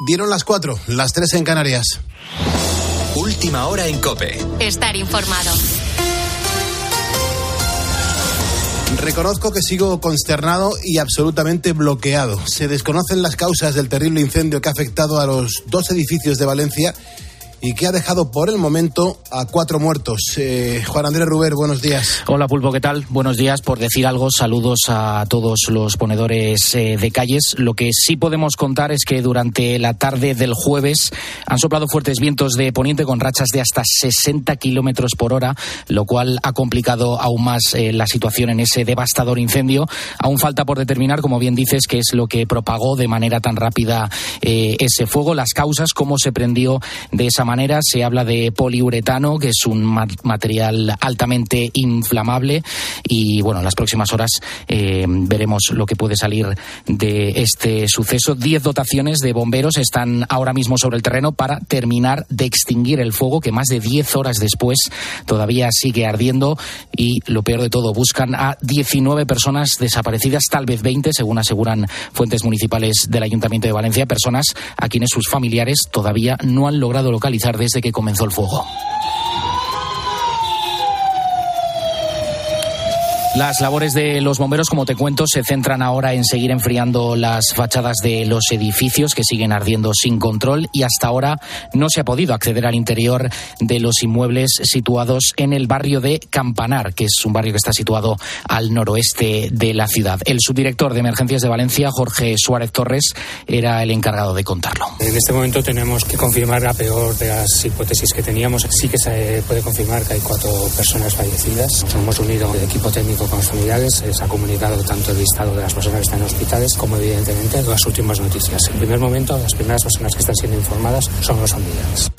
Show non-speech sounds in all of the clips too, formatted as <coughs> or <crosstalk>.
Dieron las cuatro, las tres en Canarias. Última hora en Cope. Estar informado. Reconozco que sigo consternado y absolutamente bloqueado. Se desconocen las causas del terrible incendio que ha afectado a los dos edificios de Valencia y que ha dejado por el momento a cuatro muertos. Eh, Juan Andrés Ruber, buenos días. Hola Pulpo, ¿qué tal? Buenos días. Por decir algo, saludos a todos los ponedores eh, de calles. Lo que sí podemos contar es que durante la tarde del jueves han soplado fuertes vientos de poniente con rachas de hasta 60 kilómetros por hora, lo cual ha complicado aún más eh, la situación en ese devastador incendio. Aún falta por determinar, como bien dices, qué es lo que propagó de manera tan rápida ese fuego, las causas, cómo se prendió de esa manera. Se habla de poliuretano, que es un material altamente inflamable. Y bueno, en las próximas horas eh, veremos lo que puede salir de este suceso. Diez dotaciones de bomberos están ahora mismo sobre el terreno para terminar de extinguir el fuego, que más de diez horas después todavía sigue ardiendo. Y lo peor de todo, buscan a 19 personas desaparecidas, tal vez 20, según aseguran fuentes municipales del Ayuntamiento de Valencia, personas a quienes sus familiares todavía no han logrado localizar desde que comenzó el fuego. Las labores de los bomberos, como te cuento, se centran ahora en seguir enfriando las fachadas de los edificios que siguen ardiendo sin control y hasta ahora no se ha podido acceder al interior de los inmuebles situados en el barrio de Campanar, que es un barrio que está situado al noroeste de la ciudad. El subdirector de Emergencias de Valencia, Jorge Suárez Torres, era el encargado de contarlo. En este momento tenemos que confirmar la peor de las hipótesis que teníamos. Sí que se puede confirmar que hay cuatro personas fallecidas. Hemos unido el equipo técnico con los familiares. Se ha comunicado tanto el listado de las personas que están en hospitales como, evidentemente, las últimas noticias. En primer momento, las primeras personas que están siendo informadas son los familiares.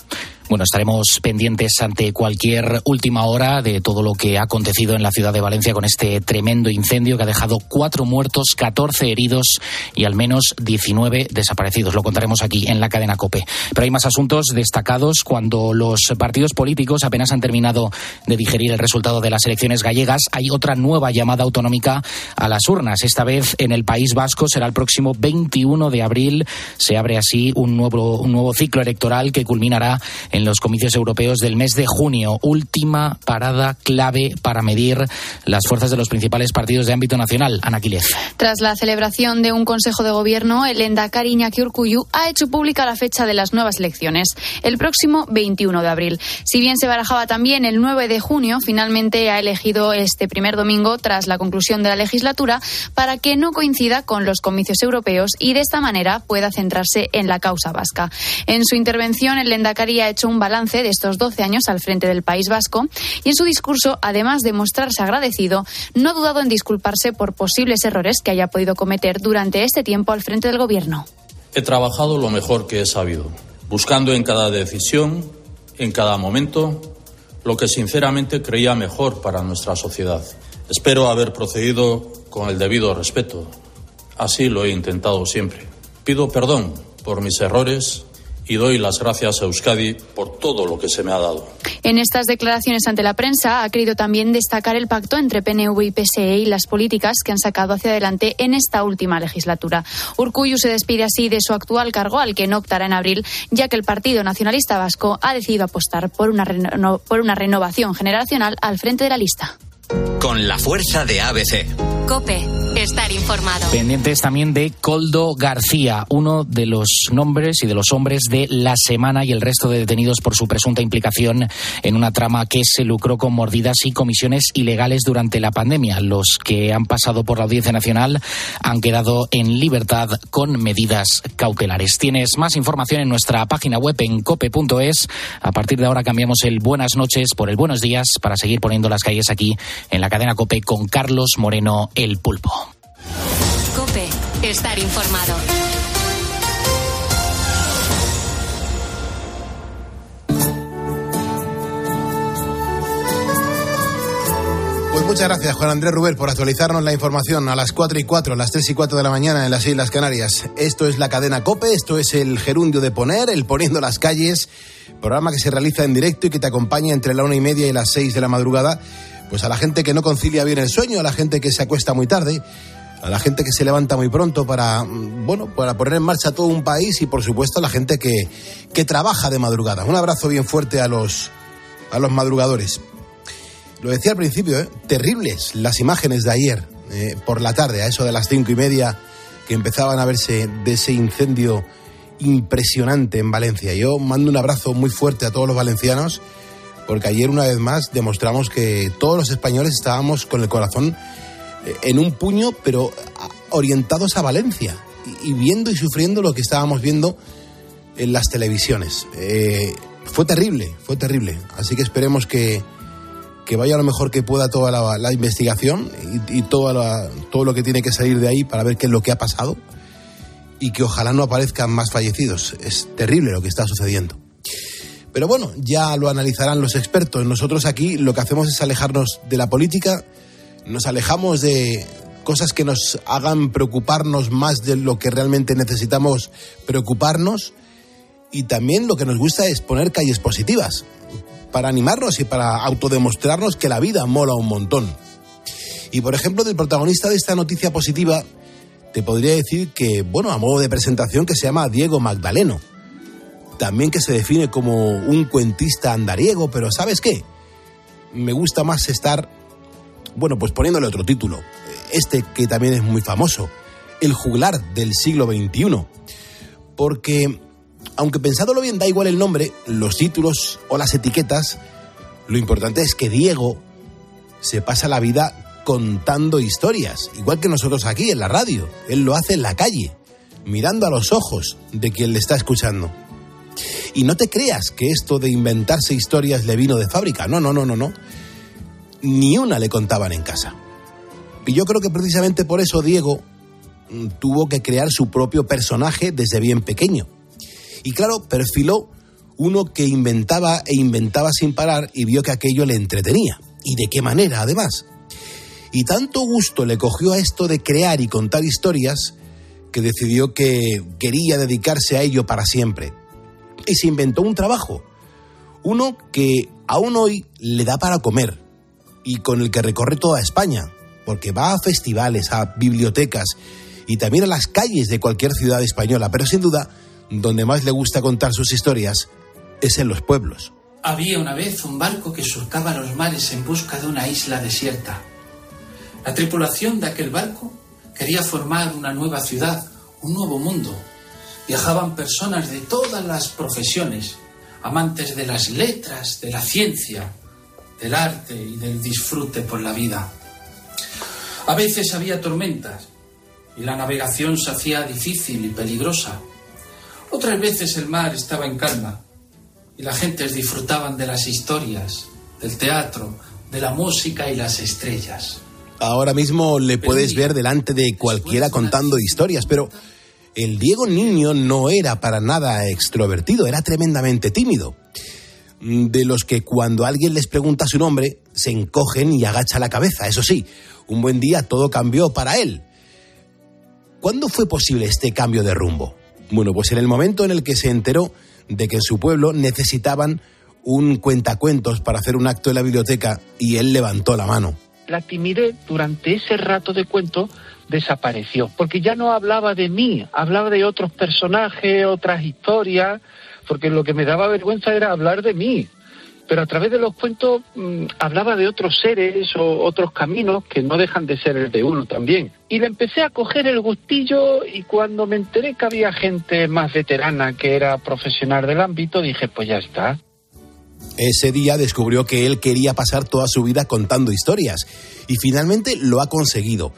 Bueno, estaremos pendientes ante cualquier última hora de todo lo que ha acontecido en la ciudad de Valencia con este tremendo incendio que ha dejado cuatro muertos, 14 heridos y al menos 19 desaparecidos. Lo contaremos aquí en la cadena COPE. Pero hay más asuntos destacados cuando los partidos políticos apenas han terminado de digerir el resultado de las elecciones gallegas. Hay otra nueva llamada autonómica a las urnas. Esta vez en el País Vasco será el próximo 21 de abril. Se abre así un nuevo, un nuevo ciclo electoral que culminará en en los comicios europeos del mes de junio. Última parada clave para medir las fuerzas de los principales partidos de ámbito nacional. Ana Tras la celebración de un Consejo de Gobierno, el Endacari Iñaki Urcuyu ha hecho pública la fecha de las nuevas elecciones, el próximo 21 de abril. Si bien se barajaba también el 9 de junio, finalmente ha elegido este primer domingo tras la conclusión de la legislatura para que no coincida con los comicios europeos y de esta manera pueda centrarse en la causa vasca. En su intervención, el Endacari ha hecho un balance de estos 12 años al frente del País Vasco y en su discurso, además de mostrarse agradecido, no ha dudado en disculparse por posibles errores que haya podido cometer durante este tiempo al frente del Gobierno. He trabajado lo mejor que he sabido, buscando en cada decisión, en cada momento, lo que sinceramente creía mejor para nuestra sociedad. Espero haber procedido con el debido respeto. Así lo he intentado siempre. Pido perdón por mis errores y doy las gracias a Euskadi por todo lo que se me ha dado. En estas declaraciones ante la prensa ha querido también destacar el pacto entre PNV y PSE y las políticas que han sacado hacia adelante en esta última legislatura. Urcuyu se despide así de su actual cargo, al que no optará en abril, ya que el Partido Nacionalista Vasco ha decidido apostar por una, por una renovación generacional al frente de la lista. Con la fuerza de ABC. Cope, estar informado. Pendientes también de Coldo García, uno de los nombres y de los hombres de la semana y el resto de detenidos por su presunta implicación en una trama que se lucró con mordidas y comisiones ilegales durante la pandemia. Los que han pasado por la Audiencia Nacional han quedado en libertad con medidas cautelares. Tienes más información en nuestra página web en cope.es. A partir de ahora cambiamos el buenas noches por el buenos días para seguir poniendo las calles aquí en la cadena Cope con Carlos Moreno el Pulpo. Cope, estar informado. Pues muchas gracias, Juan Andrés Rubén, por actualizarnos la información a las 4 y 4, las 3 y 4 de la mañana en las Islas Canarias. Esto es la cadena COPE, esto es el gerundio de poner, el poniendo las calles, programa que se realiza en directo y que te acompaña entre la una y media y las 6 de la madrugada pues a la gente que no concilia bien el sueño, a la gente que se acuesta muy tarde, a la gente que se levanta muy pronto para, mm, bueno, para poner en marcha todo un país y por supuesto a la gente que, que trabaja de madrugada. Un abrazo bien fuerte a los, a los madrugadores. Lo decía al principio, ¿eh? terribles las imágenes de ayer eh, por la tarde, a eso de las cinco y media, que empezaban a verse de ese incendio impresionante en Valencia. Yo mando un abrazo muy fuerte a todos los valencianos, porque ayer una vez más demostramos que todos los españoles estábamos con el corazón en un puño, pero orientados a Valencia y, viendo y sufriendo lo que estábamos viendo en las televisiones. Eh, fue terrible, fue terrible. Así que esperemos que, que vaya lo mejor que pueda toda la, investigación y, toda todo lo que tiene que salir de ahí para ver qué es lo que ha pasado y que ojalá no aparezcan más fallecidos. Es terrible lo que está sucediendo. Pero bueno, ya lo analizarán los expertos. Nosotros aquí lo que hacemos es alejarnos de la política nos alejamos de cosas que nos hagan preocuparnos más de lo que realmente necesitamos preocuparnos y también lo que nos gusta es poner calles positivas para animarnos y para autodemostrarnos que la vida mola un montón. Y por ejemplo, del protagonista de esta noticia positiva, te podría decir que, bueno, a modo de presentación, que se llama Diego Magdaleno. También que se define como un cuentista andariego, pero ¿sabes qué? Me gusta más estar bueno, pues poniéndole otro título, este que también es muy famoso, El juglar del siglo XXI. Porque, aunque pensándolo bien da igual el nombre, los títulos o las etiquetas, lo importante es que Diego se pasa la vida contando historias, igual que nosotros aquí en la radio. Él lo hace en la calle, mirando a los ojos de quien le está escuchando. Y no te creas que esto de inventarse historias le vino de fábrica. No, no, no, no, no ni una le contaban en casa. Y yo creo que precisamente por eso Diego mm, tuvo que crear su propio personaje desde bien pequeño. Y claro, perfiló uno que inventaba e inventaba sin parar y vio que aquello le entretenía. ¿Y de qué manera, además? Y tanto gusto le cogió a esto de crear y contar historias que decidió que quería dedicarse a ello para siempre. Y se inventó un trabajo, uno que aún hoy le da para comer, y con el que recorre toda España, porque va a festivales, a bibliotecas y también a las calles de cualquier ciudad española, pero sin duda, donde más le gusta contar sus historias es en los pueblos. Había una vez un barco que surcaba los mares en busca de una isla desierta. La tripulación de aquel barco quería formar una nueva ciudad, un nuevo mundo. Viajaban personas de todas las profesiones, amantes de las letras, de la ciencia, del arte y del disfrute por la vida. A veces había tormentas y la navegación se hacía difícil y peligrosa. Otras veces el mar estaba en calma y las gentes disfrutaban de las historias, del teatro, de la música y las estrellas. Ahora mismo le puedes ver delante de cualquiera contando historias, pero el Diego niño no era para nada extrovertido, era tremendamente tímido de los que cuando alguien les pregunta su nombre se encogen y agacha la cabeza. Eso sí, un buen día todo cambió para él. ¿Cuándo fue posible este cambio de rumbo? Bueno, pues en el momento en el que se enteró de que en su pueblo necesitaban un cuentacuentos para hacer un acto en la biblioteca y él levantó la mano. La timidez durante ese rato de cuento desapareció, porque ya no hablaba de mí, hablaba de otros personajes, otras historias, porque lo que me daba vergüenza era hablar de mí. Pero a través de los cuentos mm, hablaba de otros seres o otros caminos que no dejan de ser el de uno también. Y le empecé a coger el gustillo y cuando me enteré que había gente más veterana que era profesional del ámbito, dije, pues ya está. Ese día descubrió que él quería pasar toda su vida contando historias y finalmente lo ha conseguido.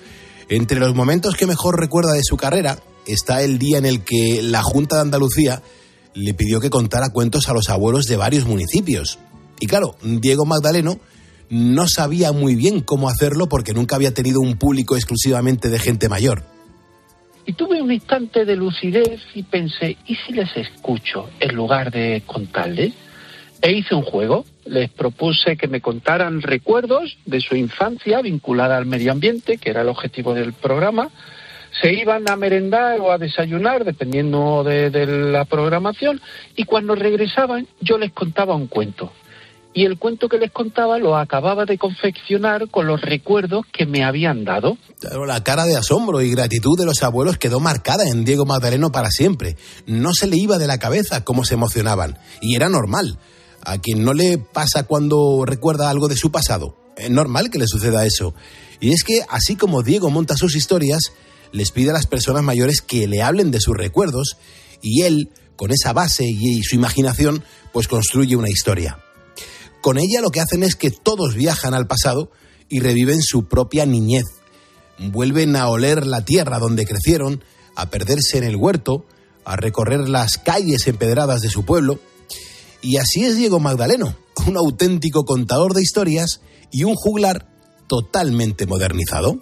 Entre los momentos que mejor recuerda de su carrera está el día en el que la Junta de Andalucía le pidió que contara cuentos a los abuelos de varios municipios. Y claro, Diego Magdaleno no sabía muy bien cómo hacerlo porque nunca había tenido un público exclusivamente de gente mayor. Y tuve un instante de lucidez y pensé, ¿y si les escucho en lugar de contarles? E hice un juego, les propuse que me contaran recuerdos de su infancia vinculada al medio ambiente, que era el objetivo del programa, se iban a merendar o a desayunar, dependiendo de, la programación, y cuando regresaban yo les contaba un cuento. y el cuento que les contaba lo acababa de confeccionar con los recuerdos que me habían dado. Claro, la cara de asombro y gratitud de los abuelos quedó marcada en Diego Magdaleno para siempre. No se le iba de la cabeza cómo se emocionaban. Y era normal. A quien no le pasa cuando recuerda algo de su pasado. Es normal que le suceda eso. Y es que, así como Diego monta sus historias, les pide a las personas mayores que le hablen de sus recuerdos y él, con esa base y su imaginación, pues construye una historia. Con ella lo que hacen es que todos viajan al pasado y reviven su propia niñez. Vuelven a oler la tierra donde crecieron, a perderse en el huerto, a recorrer las calles empedradas de su pueblo. Y así es Diego Magdaleno, un auténtico contador de historias y un juglar totalmente modernizado.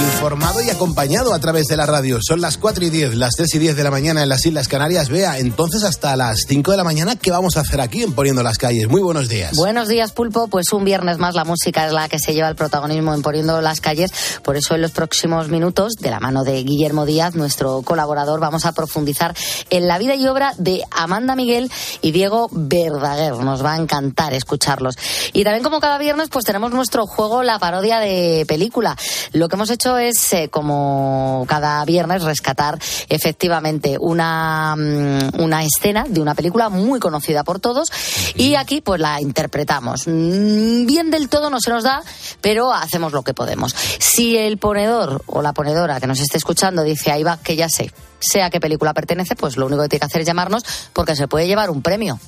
Informado y acompañado a través de la radio. Son las 4 y 10, las 3 y 10 de la mañana en las Islas Canarias. Vea, entonces hasta las 5 de la mañana, ¿qué vamos a hacer aquí en Poniendo las Calles? Muy buenos días. Buenos días, Pulpo. Pues un viernes más la música es la que se lleva el protagonismo en Poniendo las Calles. Por eso en los próximos minutos, de la mano de Guillermo Díaz, nuestro colaborador, vamos a profundizar en la vida y obra de Amanda Miguel y Diego Verdaguer. Nos va a encantar escucharlos. Y también como cada viernes, pues tenemos nuestro juego, la parodia de película. Lo que hemos hecho es, eh, como cada viernes, rescatar efectivamente una, mm, una escena de una película muy conocida por todos y aquí pues la interpretamos. Mm, Bien del todo no se nos da, pero hacemos lo que podemos. Si el ponedor o la ponedora que nos esté escuchando dice, ahí va, que ya sé, sé a qué película pertenece, pues lo único que tiene que hacer es llamarnos porque se puede llevar un premio.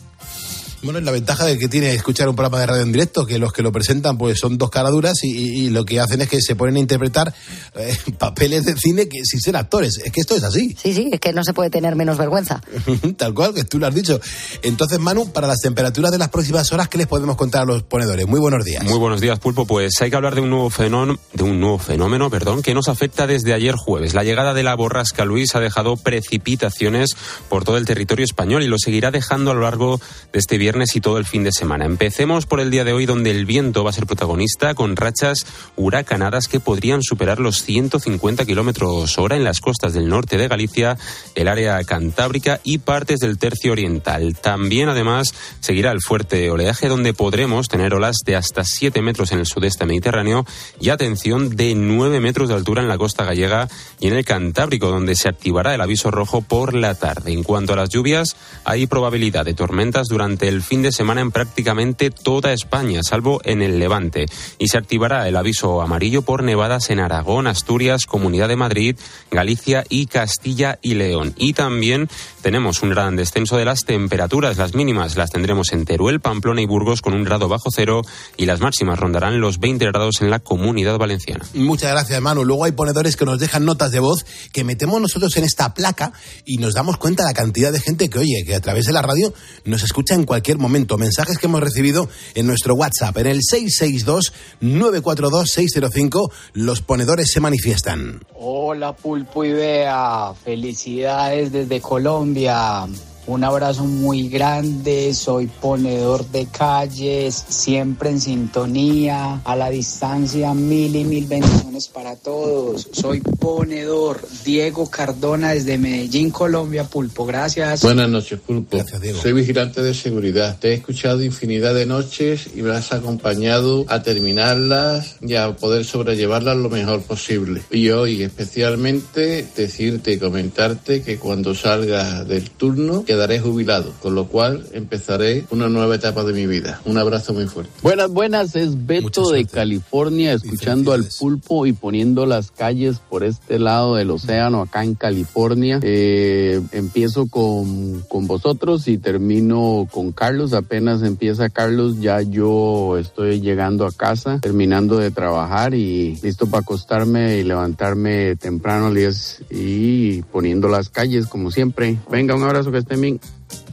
Bueno, es la ventaja de que tiene escuchar un programa de radio en directo, que los que lo presentan pues son dos caraduras y, y- y lo que hacen es que se ponen a interpretar eh, <laughs> papeles de cine que sin ser actores. Es que esto es así. Sí, sí, es que no se puede tener menos vergüenza. <laughs> Tal cual, que tú lo has dicho. Entonces, Manu, para las temperaturas de las próximas horas, ¿qué les podemos contar a los ponedores? Muy buenos días. Muy buenos días, Pulpo. Pues hay que hablar de un nuevo fenómeno, de un nuevo fenómeno, perdón, que nos afecta desde ayer jueves. La llegada de la borrasca Luis ha dejado precipitaciones por todo el territorio español y lo seguirá dejando a lo largo de este viernes y todo el fin de semana. Empecemos por el día de hoy, donde el viento va a ser protagonista con rachas huracanadas que podrían superar los 150 kilómetros hora en las costas del norte de Galicia, el área cantábrica y partes del tercio oriental. También, además, seguirá el fuerte oleaje, donde podremos tener olas de hasta 7 metros en el sudeste mediterráneo y, atención, de 9 metros de altura en la costa gallega y en el Cantábrico, donde se activará el aviso rojo por la tarde. En cuanto a las lluvias, hay probabilidad de tormentas durante el fin de semana en prácticamente toda España, salvo en el Levante. Y se activará el aviso amarillo por nevadas en Aragón, Asturias, Comunidad de Madrid, Galicia y Castilla y León. Y también tenemos un gran descenso de las temperaturas. Las mínimas las tendremos en Teruel, Pamplona y Burgos con un grado bajo cero y las máximas rondarán los 20 grados en la Comunidad Valenciana. Muchas gracias, Manu. Luego hay ponedores que nos dejan notas de voz que metemos nosotros en esta placa y nos damos cuenta de la cantidad de gente que oye, que a través de la radio nos escucha en cualquier momento. Mensajes que hemos recibido en nuestro WhatsApp, en el 662-942-605, los ponedores se manifiestan. Hola Pulpo y Bea, felicidades desde Colombia. Un abrazo muy grande, soy ponedor de calles, siempre en sintonía, a la distancia mil y mil bendiciones para todos. Soy ponedor, Diego Cardona desde Medellín, Colombia, Pulpo, gracias. Buenas noches, Pulpo. Soy vigilante de seguridad. Te he escuchado infinidad de noches y me has acompañado a terminarlas y a poder sobrellevarlas lo mejor posible. Y hoy especialmente decirte y comentarte que cuando salga del turno quedaré jubilado, con lo cual empezaré una nueva etapa de mi vida. Un abrazo muy fuerte. Buenas, buenas, es Beto de California, escuchando al pulpo y poniendo las calles por este lado del océano, acá en California. Eh, empiezo con, con vosotros y termino con Carlos. Apenas empieza Carlos, ya yo estoy llegando a casa, terminando de trabajar y listo para acostarme y levantarme temprano, Lies, y poniendo las calles como siempre. Venga, un abrazo que estén bien.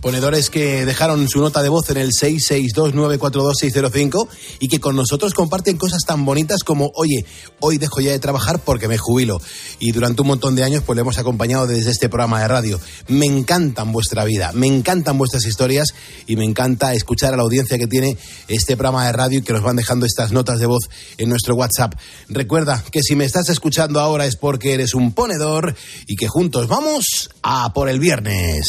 Ponedores que dejaron su nota de voz en el 662942605 y que con nosotros comparten cosas tan bonitas como, oye, hoy dejo ya de trabajar porque me jubilo. Y durante un montón de años pues le hemos acompañado desde este programa de radio. Me encantan vuestra vida, me encantan vuestras historias y me encanta escuchar a la audiencia que tiene este programa de radio y que nos van dejando estas notas de voz en nuestro WhatsApp. Recuerda que si me estás escuchando ahora es porque eres un ponedor y que juntos vamos a por el viernes.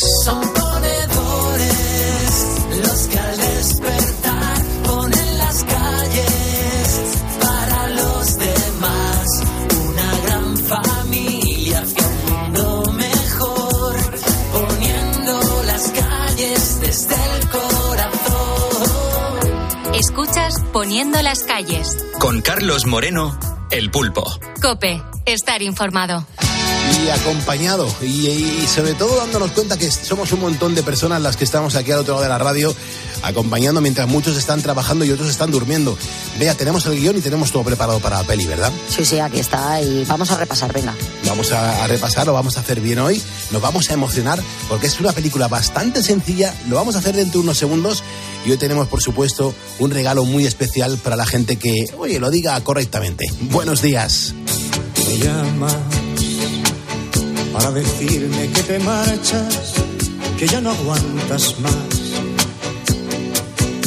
Poniendo las calles. Con Carlos Moreno, El Pulpo. Cope, estar informado. Y acompañado, y, sobre todo dándonos cuenta que somos un montón de personas las que estamos aquí al otro lado de la radio, acompañando mientras muchos están trabajando y otros están durmiendo. Vea, tenemos el guion y tenemos todo preparado para la peli, ¿verdad? Sí, sí, aquí está y vamos a repasar, venga. Vamos a, a repasar, lo vamos a hacer bien hoy, nos vamos a emocionar porque es una película bastante sencilla, lo vamos a hacer dentro de unos segundos y hoy tenemos, por supuesto, un regalo muy especial para la gente que, oye, lo diga correctamente. Buenos días. Me llamas para decirme que te marchas, que ya no aguantas más,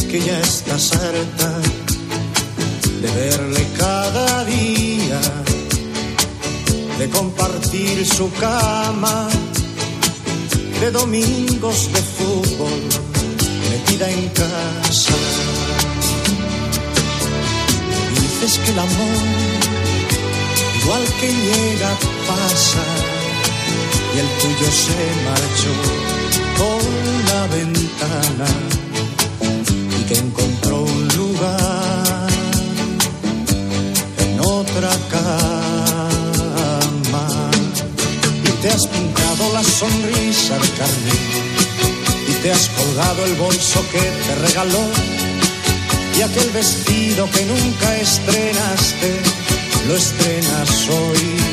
que ya estás harta de verle cada día, de compartir su cama, de domingos de fútbol metida en casa. Dices que el amor, igual que llega, pasa, y el tuyo se marchó por la ventana y que encontró un lugar en otra cama. Y te has pintado la sonrisa de carne te has colgado el bolso que te regaló y aquel vestido que nunca estrenaste, lo estrenas hoy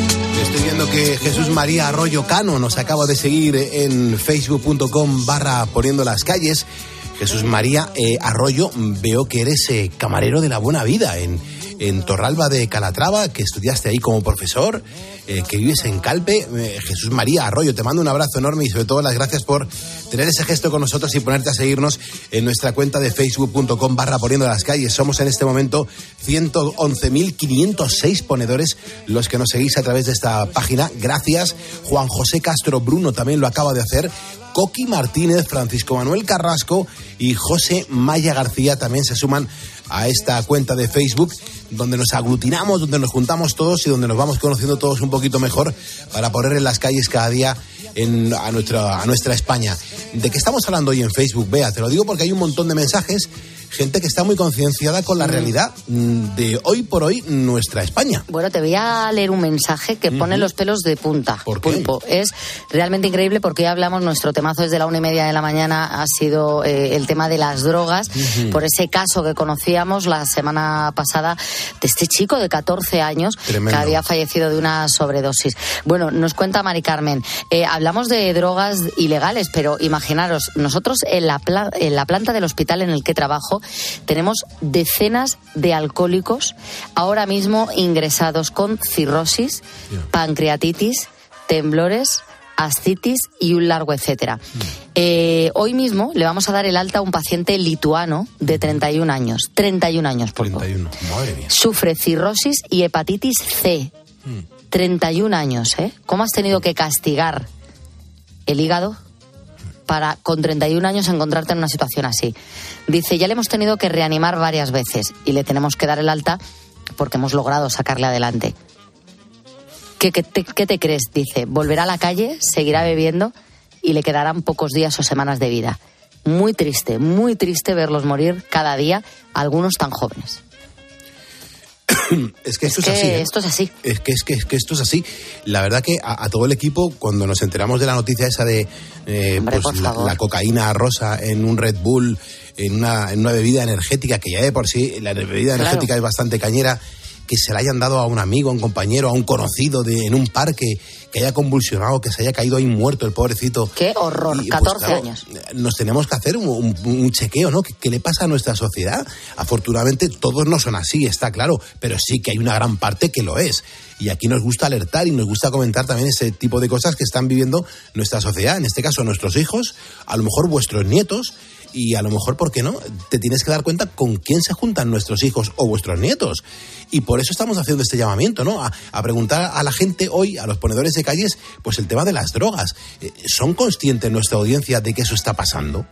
Estoy viendo que Jesús María Arroyo Cano nos acaba de seguir en facebook.com barra poniendo las calles. Jesús María eh, Arroyo, veo que eres eh, camarero de la buena vida en, en Torralba de Calatrava, que estudiaste ahí como profesor, eh, que vives en Calpe. Eh, Jesús María Arroyo, te mando un abrazo enorme y sobre todo las gracias por tener ese gesto con nosotros y ponerte a seguirnos en nuestra cuenta de facebook.com barra poniendo las calles. Somos en este momento 111.506 ponedores los que nos seguís a través de esta página. Gracias. Juan José Castro Bruno también lo acaba de hacer. Coqui Martínez, Francisco Manuel Carrasco y José Maya García también se suman a esta cuenta de Facebook donde nos aglutinamos, donde nos juntamos todos y donde nos vamos conociendo todos un poquito mejor para poner en las calles cada día en, a, nuestra, a nuestra España. ¿De qué estamos hablando hoy en Facebook? Vea, te lo digo porque hay un montón de mensajes gente que está muy concienciada con la realidad mm, de hoy por hoy nuestra España. Bueno, te voy a leer un mensaje que pone los pelos de punta. ¿Por qué? Es realmente increíble porque hoy hablamos, nuestro temazo desde la una y media de la mañana ha sido eh, el tema de las drogas, por ese caso que conocíamos la semana pasada de este chico de 14 años Tremendo. que había fallecido de una sobredosis. Bueno, nos cuenta Mari Carmen, eh, hablamos de drogas ilegales, pero imaginaros, nosotros en la, pla- en la planta del hospital en el que trabajo tenemos decenas de alcohólicos ahora mismo ingresados con cirrosis, pancreatitis, temblores, ascitis y un largo etcétera. Eh, hoy mismo le vamos a dar el alta a un paciente lituano de 31 años. 31 años, por 31, madre mía. Sufre cirrosis y hepatitis C. 31 años, ¿eh? ¿Cómo has tenido que castigar el hígado para con 31 años encontrarte en una situación así? Dice, ya le hemos tenido que reanimar varias veces y le tenemos que dar el alta porque hemos logrado sacarle adelante. ¿Qué, qué qué te crees? Dice, volverá a la calle, seguirá bebiendo y le quedarán pocos días o semanas de vida. Muy triste, muy triste verlos morir cada día, algunos tan jóvenes. <coughs> Es que esto es, que así. ¿eh? esto es así. Es que, es que, es que esto es así. La verdad que a, a todo el equipo, cuando nos enteramos de la noticia esa de eh, Hombre, pues, la, cocaína rosa en un Red Bull, en una, en una bebida energética, que ya de por sí la bebida Claro. energética es bastante cañera, que se la hayan dado a un amigo, a un compañero, a un conocido de, en un parque, que haya convulsionado, que se haya caído ahí muerto el pobrecito. Qué horror, Y, pues, 14 claro, años. nos tenemos que hacer un, un- un chequeo, ¿no? ¿Qué, qué le pasa a nuestra sociedad? Afortunadamente todos no son así, está claro, pero sí que hay una gran parte que lo es. Y aquí nos gusta alertar y nos gusta comentar también ese tipo de cosas que están viviendo nuestra sociedad, en este caso nuestros hijos, a lo mejor vuestros nietos. Y a lo mejor, ¿por qué no? Te tienes que dar cuenta con quién se juntan nuestros hijos o vuestros nietos. Y por eso estamos haciendo este llamamiento, ¿no? A, a preguntar a la gente hoy, a los ponedores de calles, pues el tema de las drogas. Eh, ¿Son conscientes nuestra audiencia de que eso está pasando?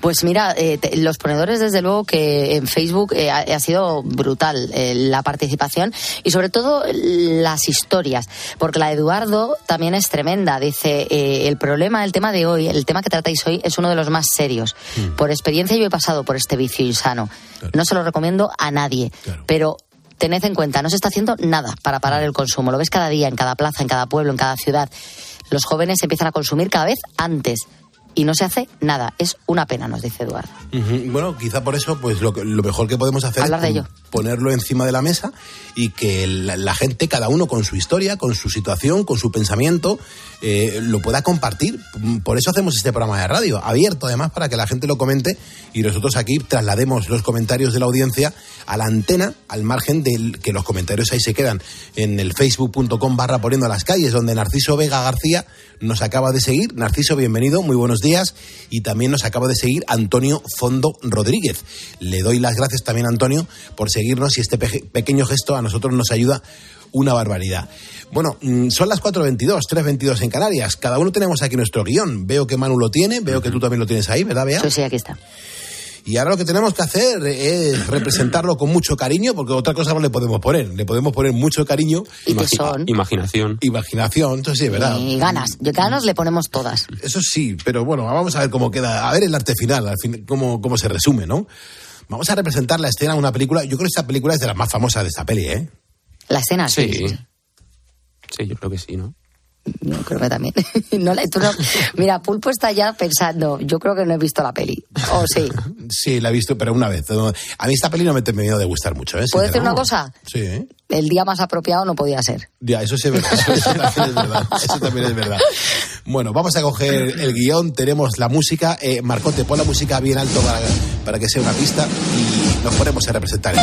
Pues mira, eh, te- los ponedores, desde luego que en Facebook eh, ha, ha sido brutal eh, la participación y sobre todo las historias, porque la de Eduardo también es tremenda. Dice, el problema, el tema de hoy, el tema que tratáis hoy es uno de los más serios. Por experiencia yo he pasado por este vicio insano. No se lo recomiendo a nadie, pero tened en cuenta, no se está haciendo nada para parar el consumo. Lo ves cada día, en cada plaza, en cada pueblo, en cada ciudad. Los jóvenes empiezan a consumir cada vez antes y no se hace nada. Es una pena, nos dice Eduardo. Bueno, quizá por eso, pues lo, que- lo mejor que podemos hacer Hablar es de ello. ponerlo encima de la mesa y que la, la gente, cada uno con su historia, con su situación, con su pensamiento, eh, lo pueda compartir. Por eso hacemos este programa de radio, abierto además para que la gente lo comente y nosotros aquí traslademos los comentarios de la audiencia a la antena, al margen de que los comentarios ahí se quedan en el facebook.com barra poniendo las calles, donde Narciso Vega García nos acaba de seguir. Narciso, bienvenido, muy buenos días. Y también nos acaba de seguir Antonio Fondo Rodríguez. Le doy las gracias también, Antonio, por seguirnos y este pequeño gesto a nosotros nos ayuda una barbaridad. Bueno, mm, son las 4.22, 3.22 en Canarias. Cada uno tenemos aquí nuestro guion. Veo que Manu lo tiene, veo que tú también lo tienes ahí, ¿verdad, Bea? Sí, sí, aquí está. Y ahora lo que tenemos que hacer es representarlo con mucho cariño, porque otra cosa no le podemos poner. Le podemos poner mucho cariño. Y tesón. Imaginación. Imaginación, entonces sí, es verdad. Y ganas. Yo ganas le ponemos todas. Eso sí, pero bueno, vamos a ver cómo queda, a ver el arte final, al fin, cómo, cómo se resume, ¿no? Vamos a representar la escena de una película, yo creo que esta película es de las más famosas de esta peli, ¿eh? La escena, sí. Sí. Sí, yo creo que sí, ¿no? Yo creo que también. <laughs> No tú no- mira, Pulpo está ya pensando, yo creo que no he visto la peli. O sí. <laughs> Sí, la he visto, pero una vez. A mí esta peli no me ha terminado de gustar mucho, ¿eh? ¿Puedo decir una cosa? Sí, ¿eh? El día más apropiado no podía ser. Ya, eso sí es verdad. Eso, eso <laughs> también es verdad. Eso también es verdad. Bueno, vamos a coger el guion, tenemos la música. Eh, Marcote, pon la música bien alto para, para que sea una pista y nos ponemos a representar el.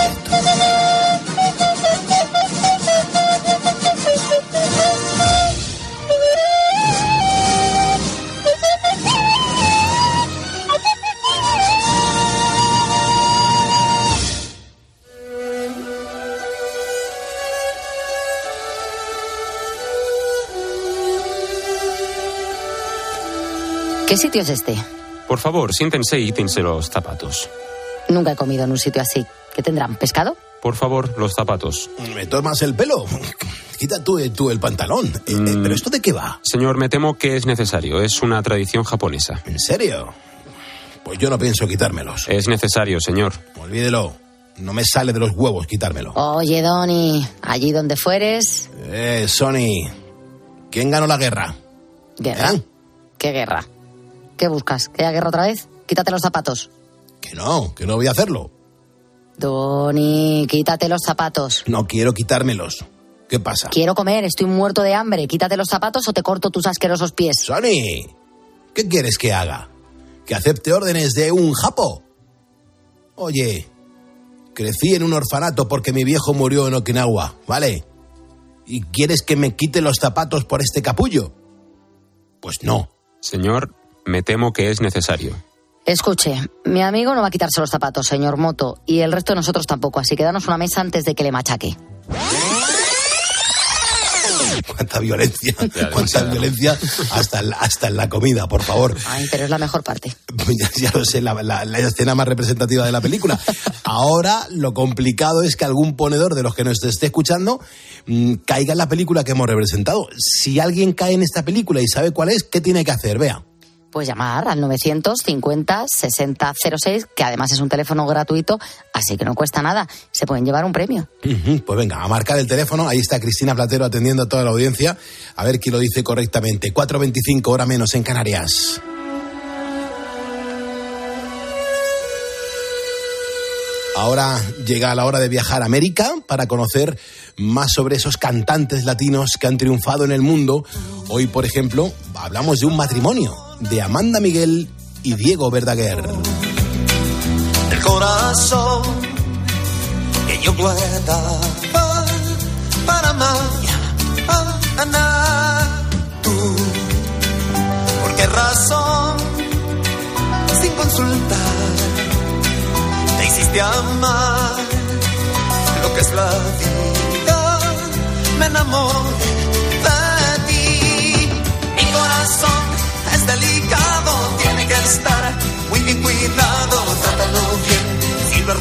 ¿Qué sitio es este? Por favor, siéntense y quítense los zapatos. Nunca he comido en un sitio así. ¿Qué tendrán? ¿Pescado? Por favor, los zapatos. ¿Me tomas el pelo? Quita tú, eh, tú el pantalón. Eh, eh, ¿Pero esto de qué va? Señor, me temo que es necesario. Es una tradición japonesa. ¿En serio? Pues yo no pienso quitármelos. Es necesario, señor. Olvídelo. No me sale de los huevos quitármelo. Oye, Donny, allí donde fueres. Eh, Sony. ¿Quién ganó la guerra? ¿Guerra? ¿Eh? ¿Qué guerra? ¿Qué buscas? ¿Que haya guerra otra vez? Quítate los zapatos. Que no, que no voy a hacerlo. Donny, quítate los zapatos. No quiero quitármelos. ¿Qué pasa? Quiero comer, estoy muerto de hambre. Quítate los zapatos o te corto tus asquerosos pies. Sony, ¿qué quieres que haga? ¿Que acepte órdenes de un japo? Oye, crecí en un orfanato porque mi viejo murió en Okinawa, ¿vale? ¿Y quieres que me quite los zapatos por este capullo? Pues no. Señor, me temo que es necesario. Escuche, mi amigo no va a quitarse los zapatos, señor Moto, y el resto de nosotros tampoco, así que danos una mesa antes de que le machaque. Cuánta violencia, <laughs> cuánta violencia hasta, en la- hasta en la comida, por favor. Ay, pero es la mejor parte. <laughs> Ya, ya lo sé, la, la- la escena más representativa de la película. Ahora lo complicado es que algún ponedor de los que nos esté escuchando mm, caiga en la película que hemos representado. Si alguien cae en esta película y sabe cuál es, ¿qué tiene que hacer? Vea. Pues llamar al 950 6006, que además es un teléfono gratuito, así que no cuesta nada. Se pueden llevar un premio. Pues venga, a marcar el teléfono. Ahí está Cristina Platero atendiendo a toda la audiencia. A ver quién lo dice correctamente. 4.25 hora menos en Canarias. Ahora llega la hora de viajar a América para conocer más sobre esos cantantes latinos que han triunfado en el mundo. Hoy, por ejemplo, hablamos de un matrimonio de Amanda Miguel y Diego Verdaguer. el corazón que yo guardaba para. Tú, ¿por qué razón? Sin consultar, te hiciste amar lo que es la vida. Me enamoré de ti. Mi corazón es delicado, tiene que estar muy bien cuidado. Trátalo bien, si lo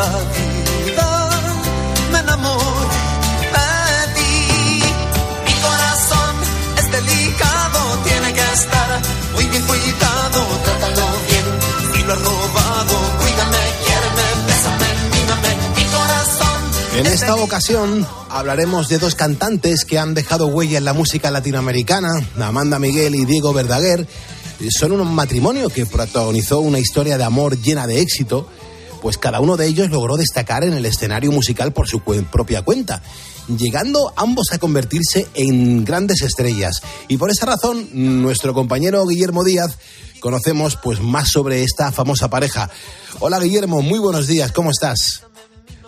la vida. Me enamoré de ti. Mi corazón es delicado, tiene que estar muy bien cuidado. Trátalo bien, si lo he robado, cuídame, quiéreme, bésame, mímame. Mi corazón En esta ocasión hablaremos de dos cantantes que han dejado huella en la música latinoamericana, Amanda Miguel y Diego Verdaguer. Son un matrimonio que protagonizó una historia de amor llena de éxito, pues cada uno de ellos logró destacar en el escenario musical por su propia cuenta, llegando ambos a convertirse en grandes estrellas. Y por esa razón, nuestro compañero Guillermo Díaz conocemos pues más sobre esta famosa pareja. Hola Guillermo, muy buenos días, ¿cómo estás?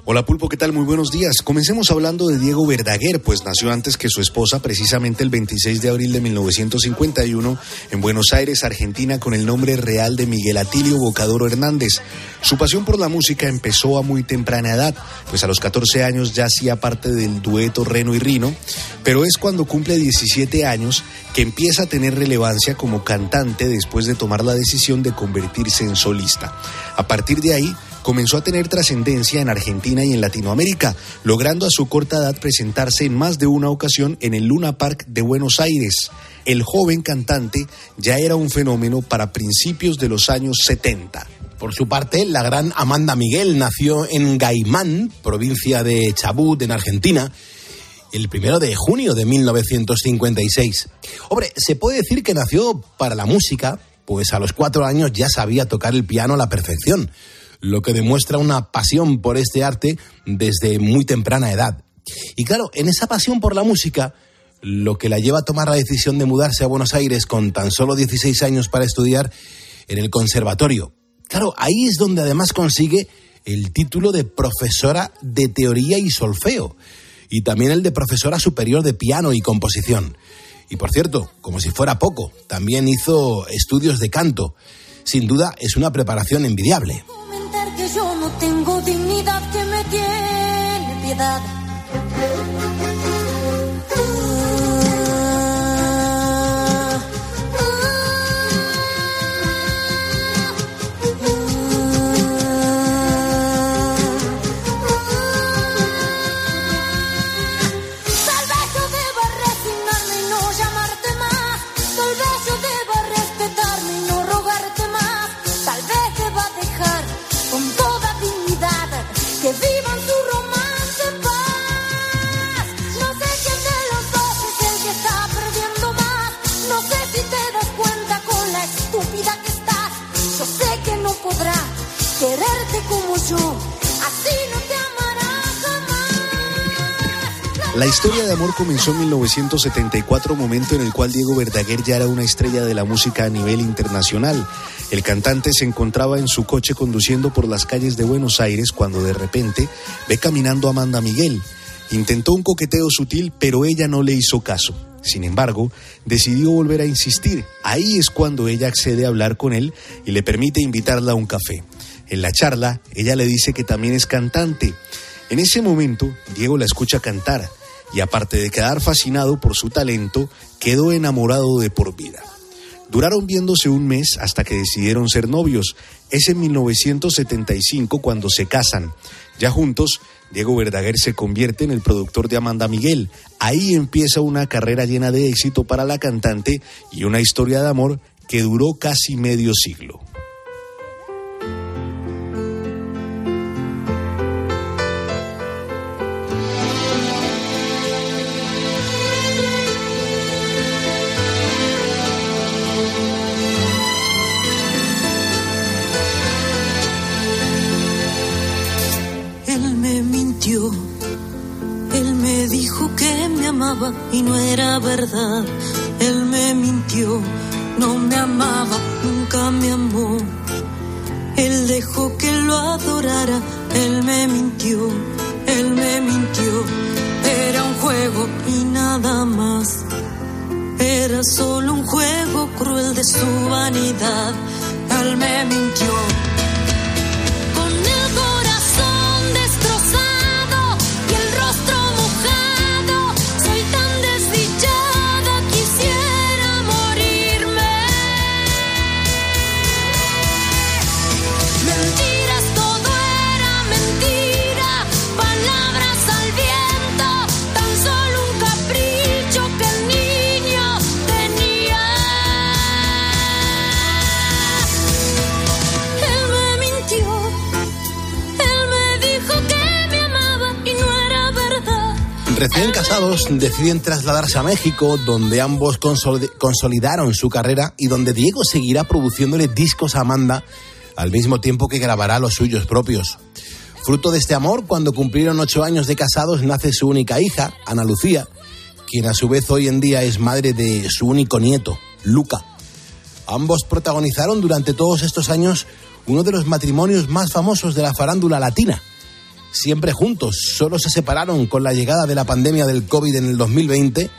Hola Pulpo, ¿qué tal? Muy buenos días. Comencemos hablando de Diego Verdaguer, pues nació antes que su esposa, precisamente el 26 de abril de 1951, en Buenos Aires, Argentina, con el nombre real de Miguel Atilio Bocadoro Hernández. Su pasión por la música empezó a muy temprana edad, pues a los 14 años ya hacía parte del dueto Reno y Rino, pero es cuando cumple 17 años que empieza a tener relevancia como cantante después de tomar la decisión de convertirse en solista. A partir de ahí, comenzó a tener trascendencia en Argentina y en Latinoamérica, logrando a su corta edad presentarse en más de una ocasión en el Luna Park de Buenos Aires. El joven cantante ya era un fenómeno para principios de los años 70. Por su parte, la gran Amanda Miguel nació en Gaimán, provincia de Chubut, en Argentina, el primero de junio de 1956. Hombre, se puede decir que nació para la música, pues a los cuatro años ya sabía tocar el piano a la perfección, lo que demuestra una pasión por este arte desde muy temprana edad. Y claro, en esa pasión por la música, lo que la lleva a tomar la decisión de mudarse a Buenos Aires con tan solo 16 años para estudiar en el conservatorio. Claro, ahí es donde además consigue el título de profesora de teoría y solfeo y también el de profesora superior de piano y composición. Y por cierto, como si fuera poco, también hizo estudios de canto. Sin duda es una preparación envidiable. La historia de amor comenzó en 1974, momento en el cual Diego Verdaguer ya era una estrella de la música a nivel internacional. El cantante se encontraba en su coche conduciendo por las calles de Buenos Aires cuando de repente ve caminando a Amanda Miguel. Intentó un coqueteo sutil, pero ella no le hizo caso. Sin embargo, decidió volver a insistir. Ahí es cuando ella accede a hablar con él y le permite invitarla a un café. En la charla, ella le dice que también es cantante. En ese momento, Diego la escucha cantar y aparte de quedar fascinado por su talento, quedó enamorado de por vida. Duraron viéndose un mes hasta que decidieron ser novios. Es en 1975 cuando se casan. Ya juntos, Diego Verdaguer se convierte en el productor de Amanda Miguel. Ahí empieza una carrera llena de éxito para la cantante y una historia de amor que duró casi medio siglo. Verdad. Él me mintió, no me amaba, nunca me amó. Él dejó que lo adorara, él me mintió, él me mintió. Era un juego y nada más. Era solo un juego cruel de su vanidad. Él me mintió. Recién casados deciden trasladarse a México, donde ambos consoli- consolidaron su carrera y donde Diego seguirá produciéndole discos a Amanda al mismo tiempo que grabará los suyos propios. Fruto de este amor, cuando cumplieron ocho años de casados, nace su única hija, Ana Lucía, quien a su vez hoy en día es madre de su único nieto, Luca. Ambos protagonizaron durante todos estos años uno de los matrimonios más famosos de la farándula latina. Siempre juntos, solo se separaron con la llegada de la pandemia del COVID en el 2020,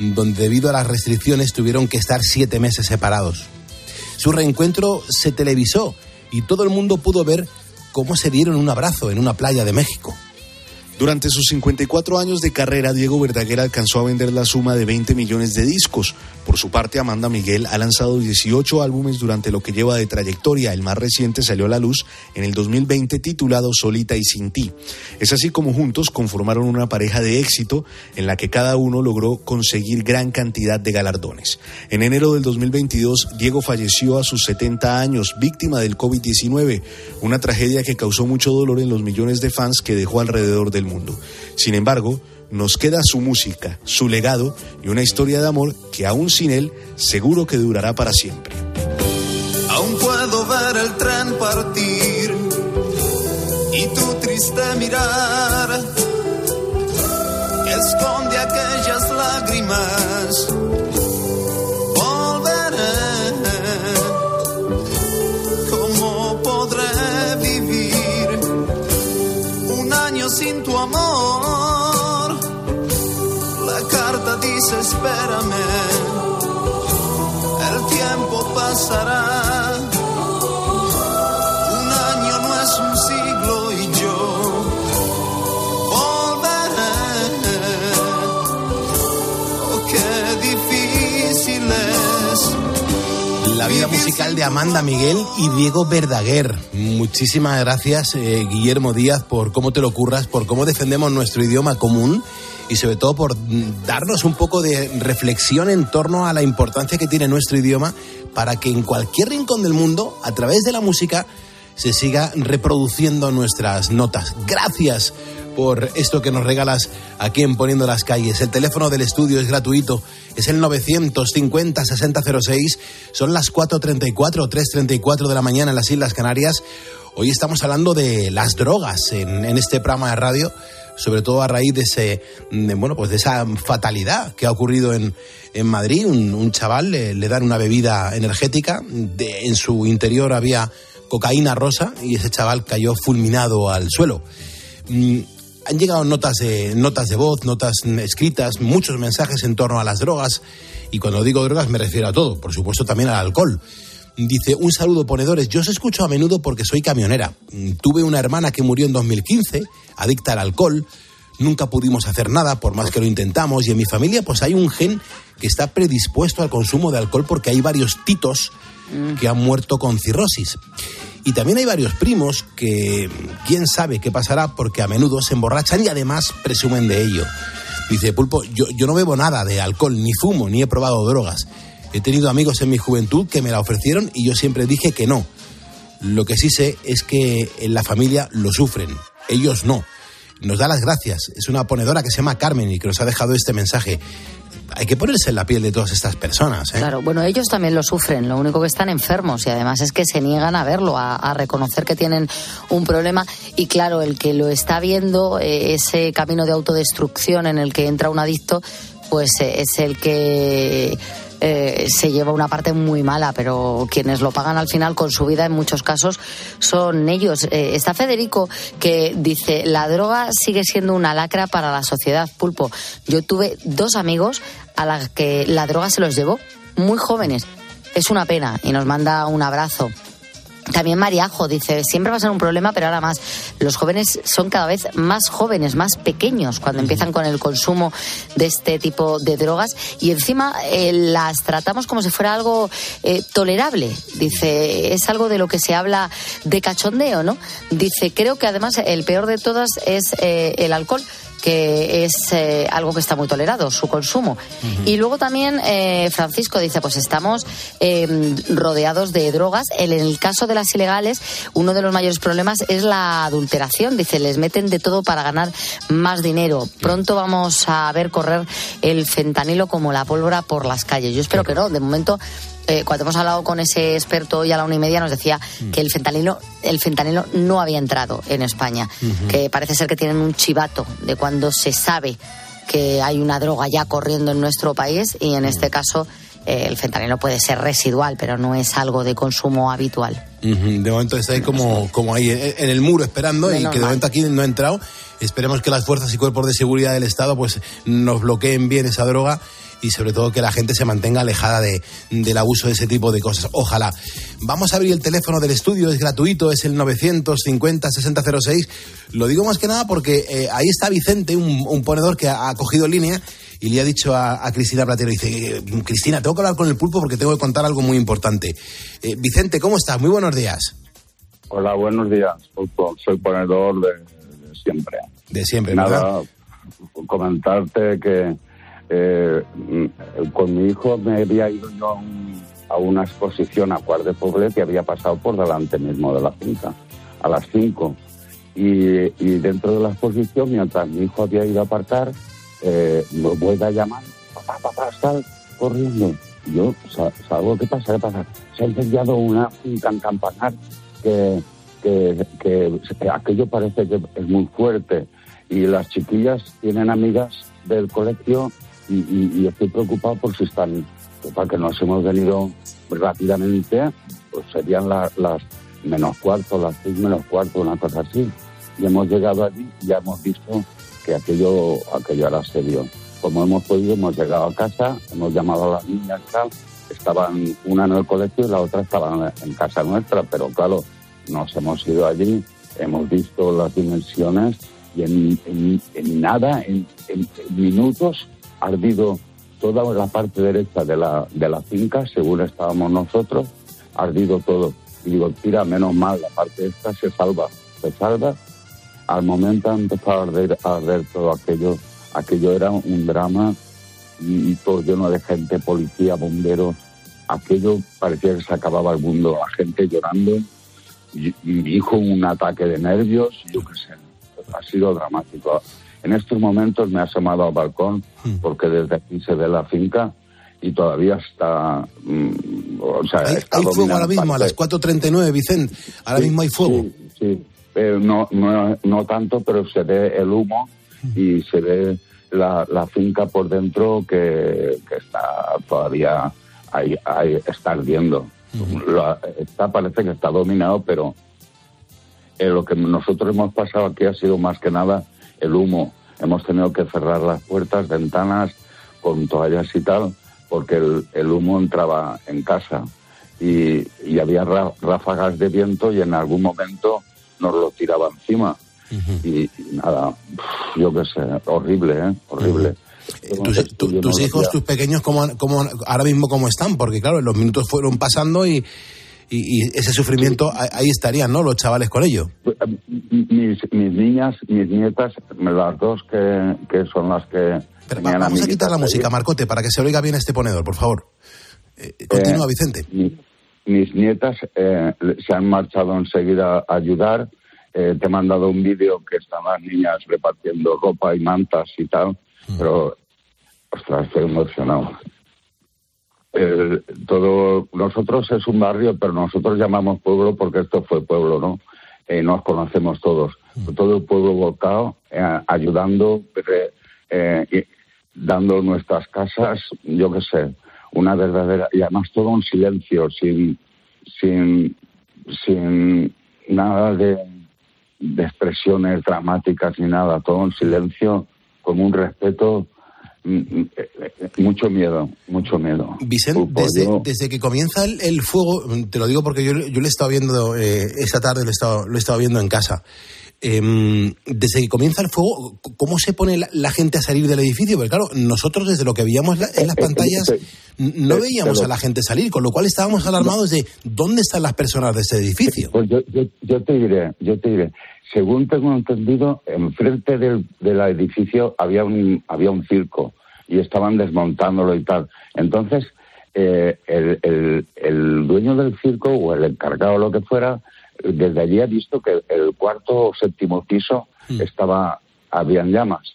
donde debido a las restricciones tuvieron que estar siete meses separados. Su reencuentro se televisó y todo el mundo pudo ver cómo se dieron un abrazo en una playa de México. Durante sus 54 años de carrera, Diego Verdaguer alcanzó a vender la suma de 20 millones de discos. Por su parte, Amanda Miguel ha lanzado 18 álbumes durante lo que lleva de trayectoria. El más reciente salió a la luz en el 2020 titulado Solita y Sin Ti. Es así como juntos conformaron una pareja de éxito en la que cada uno logró conseguir gran cantidad de galardones. En enero del 2022, Diego falleció a sus 70 años, víctima del COVID-19, una tragedia que causó mucho dolor en los millones de fans que dejó alrededor del mundo. Sin embargo, nos queda su música, su legado y una historia de amor que aún sin él seguro que durará para siempre. Aún puedo ver el tren partir y tu triste mirar esconde aquellas lágrimas. Pasará. Un año no es un siglo y yo volveré. Oh, qué difícil es. La vida musical de Amanda Miguel y Diego Verdaguer. Muchísimas gracias, eh, Guillermo Díaz, por cómo te lo curras, por cómo defendemos nuestro idioma común y sobre todo por darnos un poco de reflexión en torno a la importancia que tiene nuestro idioma para que en cualquier rincón del mundo, a través de la música, se siga reproduciendo nuestras notas. Gracias por esto que nos regalas aquí en Poniendo las Calles. El teléfono del estudio es gratuito, es el 950-6006, son las 4.34 o 3.34 de la mañana en las Islas Canarias. Hoy estamos hablando de las drogas en, en este programa de radio sobre todo a raíz de ese bueno pues de esa fatalidad que ha ocurrido en, en Madrid. Un, chaval le, le, dan una bebida energética. En su interior había cocaína rosa y ese chaval cayó fulminado al suelo. Mm, han llegado notas de notas de voz notas escritas muchos mensajes en torno a las drogas. Y cuando digo drogas me refiero a todo por supuesto también al alcohol Dice, un saludo ponedores, yo os escucho a menudo porque soy camionera. Tuve una hermana que murió en 2015, adicta al alcohol. Nunca pudimos hacer nada, por más que lo intentamos. Y en mi familia, pues hay un gen que está predispuesto al consumo de alcohol porque hay varios titos que han muerto con cirrosis. Y también hay varios primos que, quién sabe qué pasará, porque a menudo se emborrachan y además presumen de ello. Dice, Pulpo, yo, yo no bebo nada de alcohol, ni fumo, ni he probado drogas. He tenido amigos en mi juventud que me la ofrecieron y yo siempre dije que no. Lo que sí sé es que en la familia lo sufren, ellos no. Nos da las gracias. Es una ponedora que se llama Carmen y que nos ha dejado este mensaje. Hay que ponerse en la piel de todas estas personas. ¿eh? Claro, bueno, ellos también lo sufren, lo único que están enfermos y además es que se niegan a verlo, a, reconocer que tienen un problema y claro, el que lo está viendo, eh, ese camino de autodestrucción en el que entra un adicto, pues eh, es el que eh, se lleva una parte muy mala, pero quienes lo pagan al final con su vida en muchos casos son ellos. Eh, está Federico que dice, la droga sigue siendo una lacra para la sociedad, pulpo. Yo tuve dos amigos a los que la droga se los llevó muy jóvenes. Es una pena y nos manda un abrazo. También Mariajo dice, siempre va a ser un problema, pero ahora más. Los jóvenes son cada vez más jóvenes, más pequeños cuando empiezan con el consumo de este tipo de drogas y encima eh, las tratamos como si fuera algo eh, tolerable. Dice, es algo de lo que se habla de cachondeo, ¿no? Dice, creo que además el peor de todas es eh, el alcohol que es eh, algo que está muy tolerado, su consumo. Uh -huh. Y luego también eh, Francisco dice, pues estamos eh, rodeados de drogas. En el caso de las ilegales, uno de los mayores problemas es la adulteración. Dice, les meten de todo para ganar más dinero. Pronto vamos a ver correr el fentanilo como la pólvora por las calles. Yo espero que no. De momento eh, cuando hemos hablado con ese experto hoy a la una y media nos decía mm. que el fentanilo, el fentanilo no había entrado en España, uh -huh. que parece ser que tienen un chivato de cuando se sabe que hay una droga ya corriendo en nuestro país y en este caso eh, el fentanilo puede ser residual, pero no es algo de consumo habitual. Uh -huh. De momento está ahí como, como ahí en el muro esperando y que de momento aquí no ha entrado. Esperemos que las fuerzas y cuerpos de seguridad del Estado pues nos bloqueen bien esa droga y sobre todo que la gente se mantenga alejada de, del abuso de ese tipo de cosas. Ojalá. Vamos a abrir el teléfono del estudio, es gratuito, es el 950-6006. Lo digo más que nada porque eh, ahí está Vicente, un, un, ponedor que ha, ha cogido línea y le ha dicho a, a, Cristina Platero, dice, Cristina, tengo que hablar con el pulpo porque tengo que contar algo muy importante. Eh, Vicente, ¿cómo estás? Muy buenos días. Hola, buenos días, pulpo. Soy ponedor de, de siempre. De siempre, Nada, ¿verdad? comentarte que eh, con mi hijo me había ido yo a, un, a una exposición a Cuart de Poblet que había pasado por delante mismo de la finca, a las 5. Y, y, dentro de la exposición, mientras mi hijo había ido a aparcar, eh, me vuelve a llamar, papá, papá, sal corriendo. Yo salgo, ¿qué pasa? ¿Qué pasa? Se ha incendiado una finca en Campanar que, que, que aquello parece que es muy fuerte y las chiquillas tienen amigas del colegio y, y, estoy preocupado por si están, porque nos hemos venido rápidamente, pues serían la, las menos cuarto, las seis menos cuarto, una cosa así. Y hemos llegado allí y ya hemos visto que aquello, aquello era serio. como hemos podido, hemos llegado a casa, hemos llamado a las niñas tal, estaban una en el colegio y la otra estaba en casa nuestra, pero claro, nos hemos ido allí, hemos visto las dimensiones y en, nada, en, minutos, ha ardido toda la parte derecha de la, de la finca, según estábamos nosotros, ardido todo. Y digo, tira, menos mal, la parte esta se salva, se salva. Al momento ha empezado a arder, a todo aquello, aquello era un drama y, todo lleno de gente, policía, bomberos. Aquello parecía que se acababa el mundo, la gente llorando. Y, un ataque de nervios, yo qué sé, ha sido dramático. En estos momentos me ha asomado al balcón hmm. porque desde aquí se ve la finca y todavía está. Mm, o sea, hay, fuego ahora mismo, a las 4.39, Vicente. Ahora mismo hay fuego. Sí, no, no, no tanto, pero se ve el humo y se ve la, la finca por dentro que, que está todavía ahí, ahí está ardiendo. está, parece que está dominado, pero eh, lo que nosotros hemos pasado aquí ha sido más que nada el humo. Hemos tenido que cerrar las puertas, ventanas con toallas y tal, porque el, humo entraba en casa y, había ráfagas de viento y en algún momento nos lo tiraba encima. y, nada, yo qué sé, horrible, ¿eh? Horrible. ¿Tus, hijos, tus pequeños, cómo, cómo, ahora mismo cómo están? Porque claro, los minutos fueron pasando y, y, ese sufrimiento ahí estarían, ¿no? Los chavales con ello. Pues, em, mis, mis niñas, mis nietas, las dos que, que son las que... vamos a, quitar la música, Marcote, para que se oiga bien este ponedor, por favor. Eh, continúa, eh, Vicente. mis nietas eh, se han marchado enseguida a ayudar. te he mandado un vídeo que están las niñas repartiendo ropa y mantas y tal, mm. pero, ostras, estoy emocionado todo nosotros es un barrio, pero nosotros llamamos pueblo porque esto fue pueblo, ¿no? Eh, nos conocemos todos. Mm. Todo el pueblo volcado, eh, ayudando, eh, dando nuestras casas, yo qué sé, una verdadera y además todo en silencio, sin sin sin nada de, de expresiones dramáticas ni nada, todo en silencio, con un respeto mucho miedo, mucho miedo. Vicente, desde, que comienza el, fuego, te lo digo porque yo, yo lo he estado viendo eh, esta tarde, lo he estado, lo he estado viendo en casa. Em, desde que comienza el fuego, ¿cómo se pone la, gente a salir del edificio? Porque claro, nosotros desde lo que veíamos en las pantallas no veíamos a la gente salir, con lo cual estábamos alarmados de dónde están las personas de ese edificio. Pues yo, yo, te diré, yo te diré, según tengo entendido, enfrente del, del edificio había un, había un circo y estaban desmontándolo y tal. Entonces, eh, el, el, dueño del circo o el encargado o lo que fuera, desde allí ha visto que el cuarto o séptimo piso hmm. estaba, habían llamas.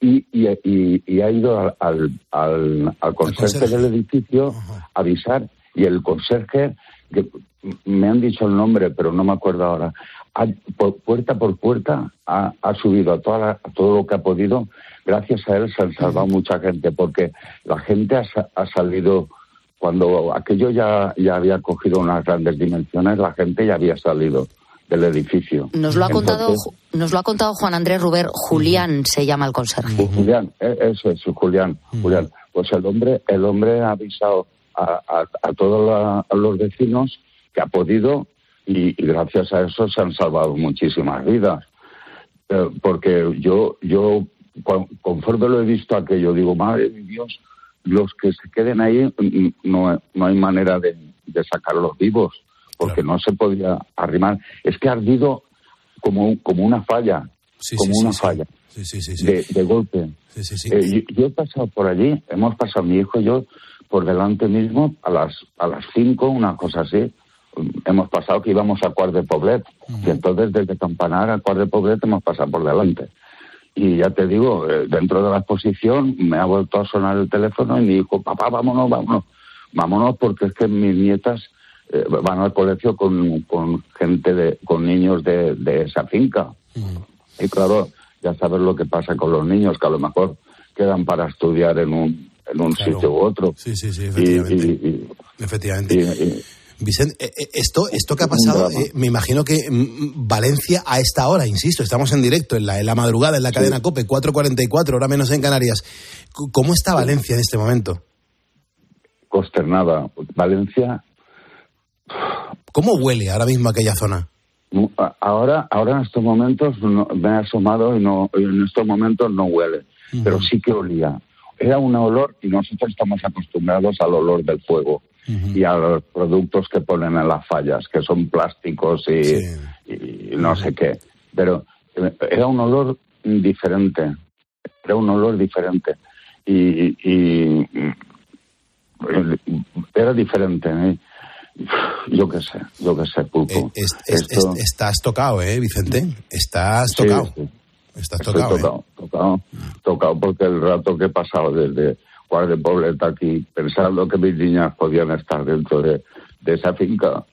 Y, y, ha ido al, al, al, conserje, del edificio a avisar y el conserje, que me han dicho el nombre, pero no me acuerdo ahora, puerta por puerta ha, subido a, toda todo lo que ha podido. Gracias a él se han salvado mucha gente, porque la gente ha, salido, cuando aquello ya, ya había cogido unas grandes dimensiones, la gente ya había salido del edificio. Nos lo ha contado nos lo ha contado Juan Andrés Ruber, Julián se llama el conserje. Julián, e, eso es, Julián, Julián. Pues el hombre, el hombre ha avisado a, a todos los vecinos que ha podido y, gracias a eso se han salvado muchísimas vidas. Eh, porque yo, yo conforme lo he visto aquello, digo, madre de Dios, los que se queden ahí no, no hay manera de, sacarlos vivos, porque no se podía arrimar. Es que ha ardido como, como una falla, como una falla. De, de, golpe. Eh, yo, he pasado por allí, hemos pasado mi hijo y yo por delante mismo a las a las cinco, una cosa así, hemos pasado que íbamos a Cuart de Poblet. Y entonces desde Campanar a Cuart de Poblet hemos pasado por delante. Y ya te digo, eh, dentro de la exposición me ha vuelto a sonar el teléfono y me dijo, papá, vámonos, vámonos. Vámonos porque es que mis nietas eh, van al colegio con, con gente, de, con niños de, de esa finca. Y claro, ya sabes lo que pasa con los niños, que a lo mejor quedan para estudiar en un, en un sitio u otro. Sí, sí, sí, efectivamente. efectivamente. Vicente, eh, eh, esto, esto que ha pasado, eh, me imagino que mm, Valencia a esta hora, insisto, estamos en directo, en la, en la madrugada, en la cadena COPE, 4.44, hora menos en Canarias. ¿Cómo está Valencia en este momento? Consternada. Valencia. ¿Cómo huele ahora mismo aquella zona? Ahora, ahora en estos momentos me he asomado y no, en estos momentos no huele, pero sí que olía. Era un olor y nosotros estamos acostumbrados al olor del fuego y a los productos que ponen en las fallas, que son plásticos y, no sé qué. Pero eh, era un olor diferente, era un olor diferente y, y era diferente. ¿eh? Yo qué sé, yo qué sé, Pulpo. Eh, estás tocado, ¿eh, Vicente? Estás tocado. Estás tocado, tocado, tocado, tocado, porque el rato que he pasado desde De Pobleta aquí, pensando que mis niñas podían estar dentro de, esa finca.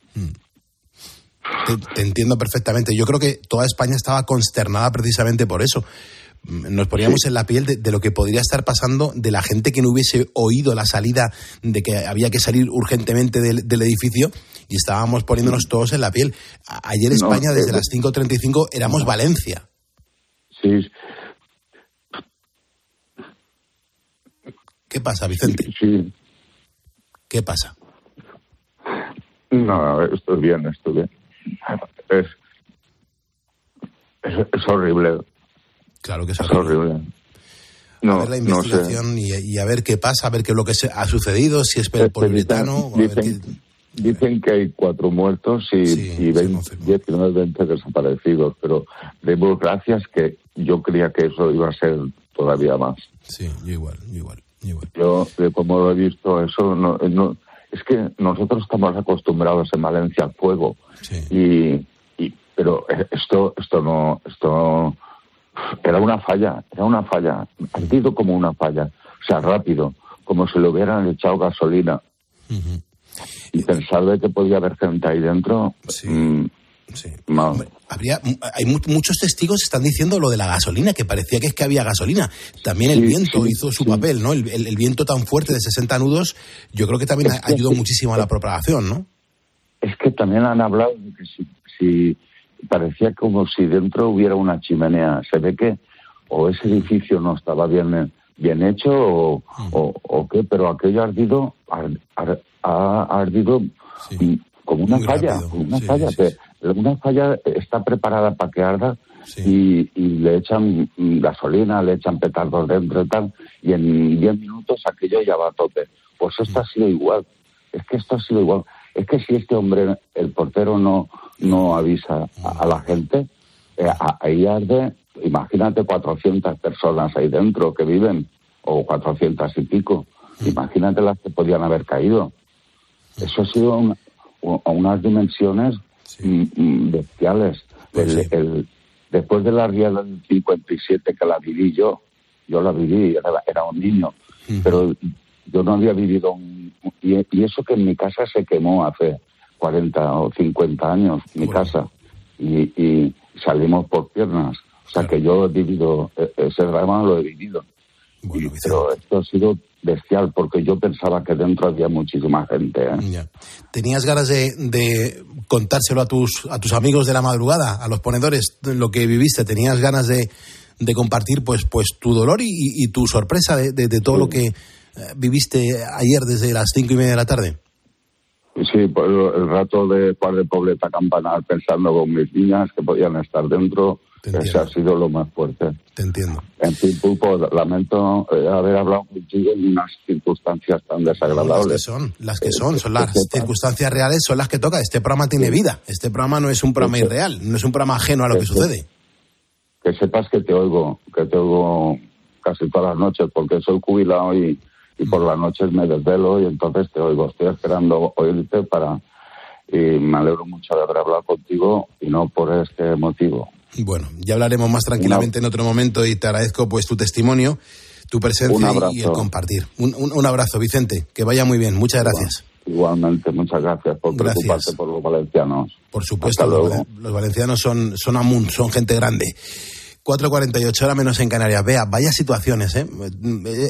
te, entiendo perfectamente. Yo creo que toda España estaba consternada precisamente por eso nos poníamos en la piel de, lo que podría estar pasando de la gente que no hubiese oído la salida de que había que salir urgentemente del, edificio y estábamos poniéndonos todos en la piel. Ayer España, desde las 5.35, éramos Valencia. Sí. ¿Qué pasa, Vicente? Sí. ¿Qué pasa? No, estoy bien, estoy bien. Es, es, es horrible Claro que es horrible. No, a ver la investigación y, a ver qué pasa, a ver qué es lo que ha sucedido, si es el poliuretano. Dicen, que hay cuatro muertos y, y 19, 20 desaparecidos, pero demos gracias que yo creía que eso iba a ser todavía más. Sí, igual, igual, igual. Yo, como lo he visto, eso no, no, es que nosotros estamos acostumbrados en Valencia al fuego. Y, y, pero esto, esto no, esto era una falla, era una falla, ardido como una falla, o sea, rápido, como si le hubieran echado gasolina. Y pensar de que podía haber gente ahí dentro. Sí. Mm, habría, hay muchos testigos están diciendo lo de la gasolina, que parecía que es que había gasolina. También el viento hizo su papel, ¿no? El, viento tan fuerte de 60 nudos, yo creo que también ayudó muchísimo a la propagación, ¿no? Es que también han hablado de que si parecía como si dentro hubiera una chimenea. Se ve que o ese edificio no estaba bien, bien hecho o, o, qué, pero aquello ardido, ha ardido como una falla, una falla. Una falla está preparada para que arda y, le echan gasolina, le echan petardos dentro y tal, y en 10 minutos aquello ya va a tope. Pues esto ha sido igual. Es que esto ha sido igual. Es que si este hombre, el portero, no, no avisa a, la gente, eh, ahí arde, imagínate 400 personas ahí dentro que viven, o 400 y pico, imagínate las que podían haber caído. Eso ha sido a unas dimensiones mm, mm, bestiales. Pues después de la riada del 57 que la viví yo, yo la viví, era, un niño, pero yo no había vivido un... Y, y, eso que en mi casa se quemó hace 40 o 50 años, mi casa, y, salimos por piernas. O sea que yo he vivido, e, ese drama lo he vivido. Pero esto ha sido bestial porque yo pensaba que dentro había muchísima gente. ¿eh? ¿Tenías ganas de, contárselo a tus, a tus amigos de la madrugada, a los ponedores, lo que viviste? ¿Tenías ganas de, de compartir pues, pues tu dolor y, tu sorpresa de, todo lo que eh, viviste ayer desde las cinco y media de la tarde? Sí, pues el rato de de Pobleta Campanar pensando con mis niñas que podían estar dentro, ese ha sido lo más fuerte. Te entiendo. En fin, Pulpo, lamento eh, haber hablado contigo en unas circunstancias tan desagradables. las que son, las que son, son las circunstancias reales, son las que toca. Este programa tiene vida. Este programa no es un programa irreal, no es un programa ajeno a lo que sucede. Que sepas que te oigo, que te oigo casi todas las noches, porque soy jubilado y y por las noches me desvelo y entonces te oigo. Estoy esperando oírte para... Y me alegro mucho de haber hablado contigo y no por este motivo. Bueno, ya hablaremos más tranquilamente en otro momento y te agradezco pues tu testimonio, tu presencia y el compartir. Un, un, abrazo, Vicente. Que vaya muy bien. Muchas gracias. Igualmente, muchas gracias por preocuparte por los valencianos. Por supuesto, los, valencianos son, son amun, son gente grande. 4.48 horas menos en Canarias. Vea, vaya situaciones, ¿eh?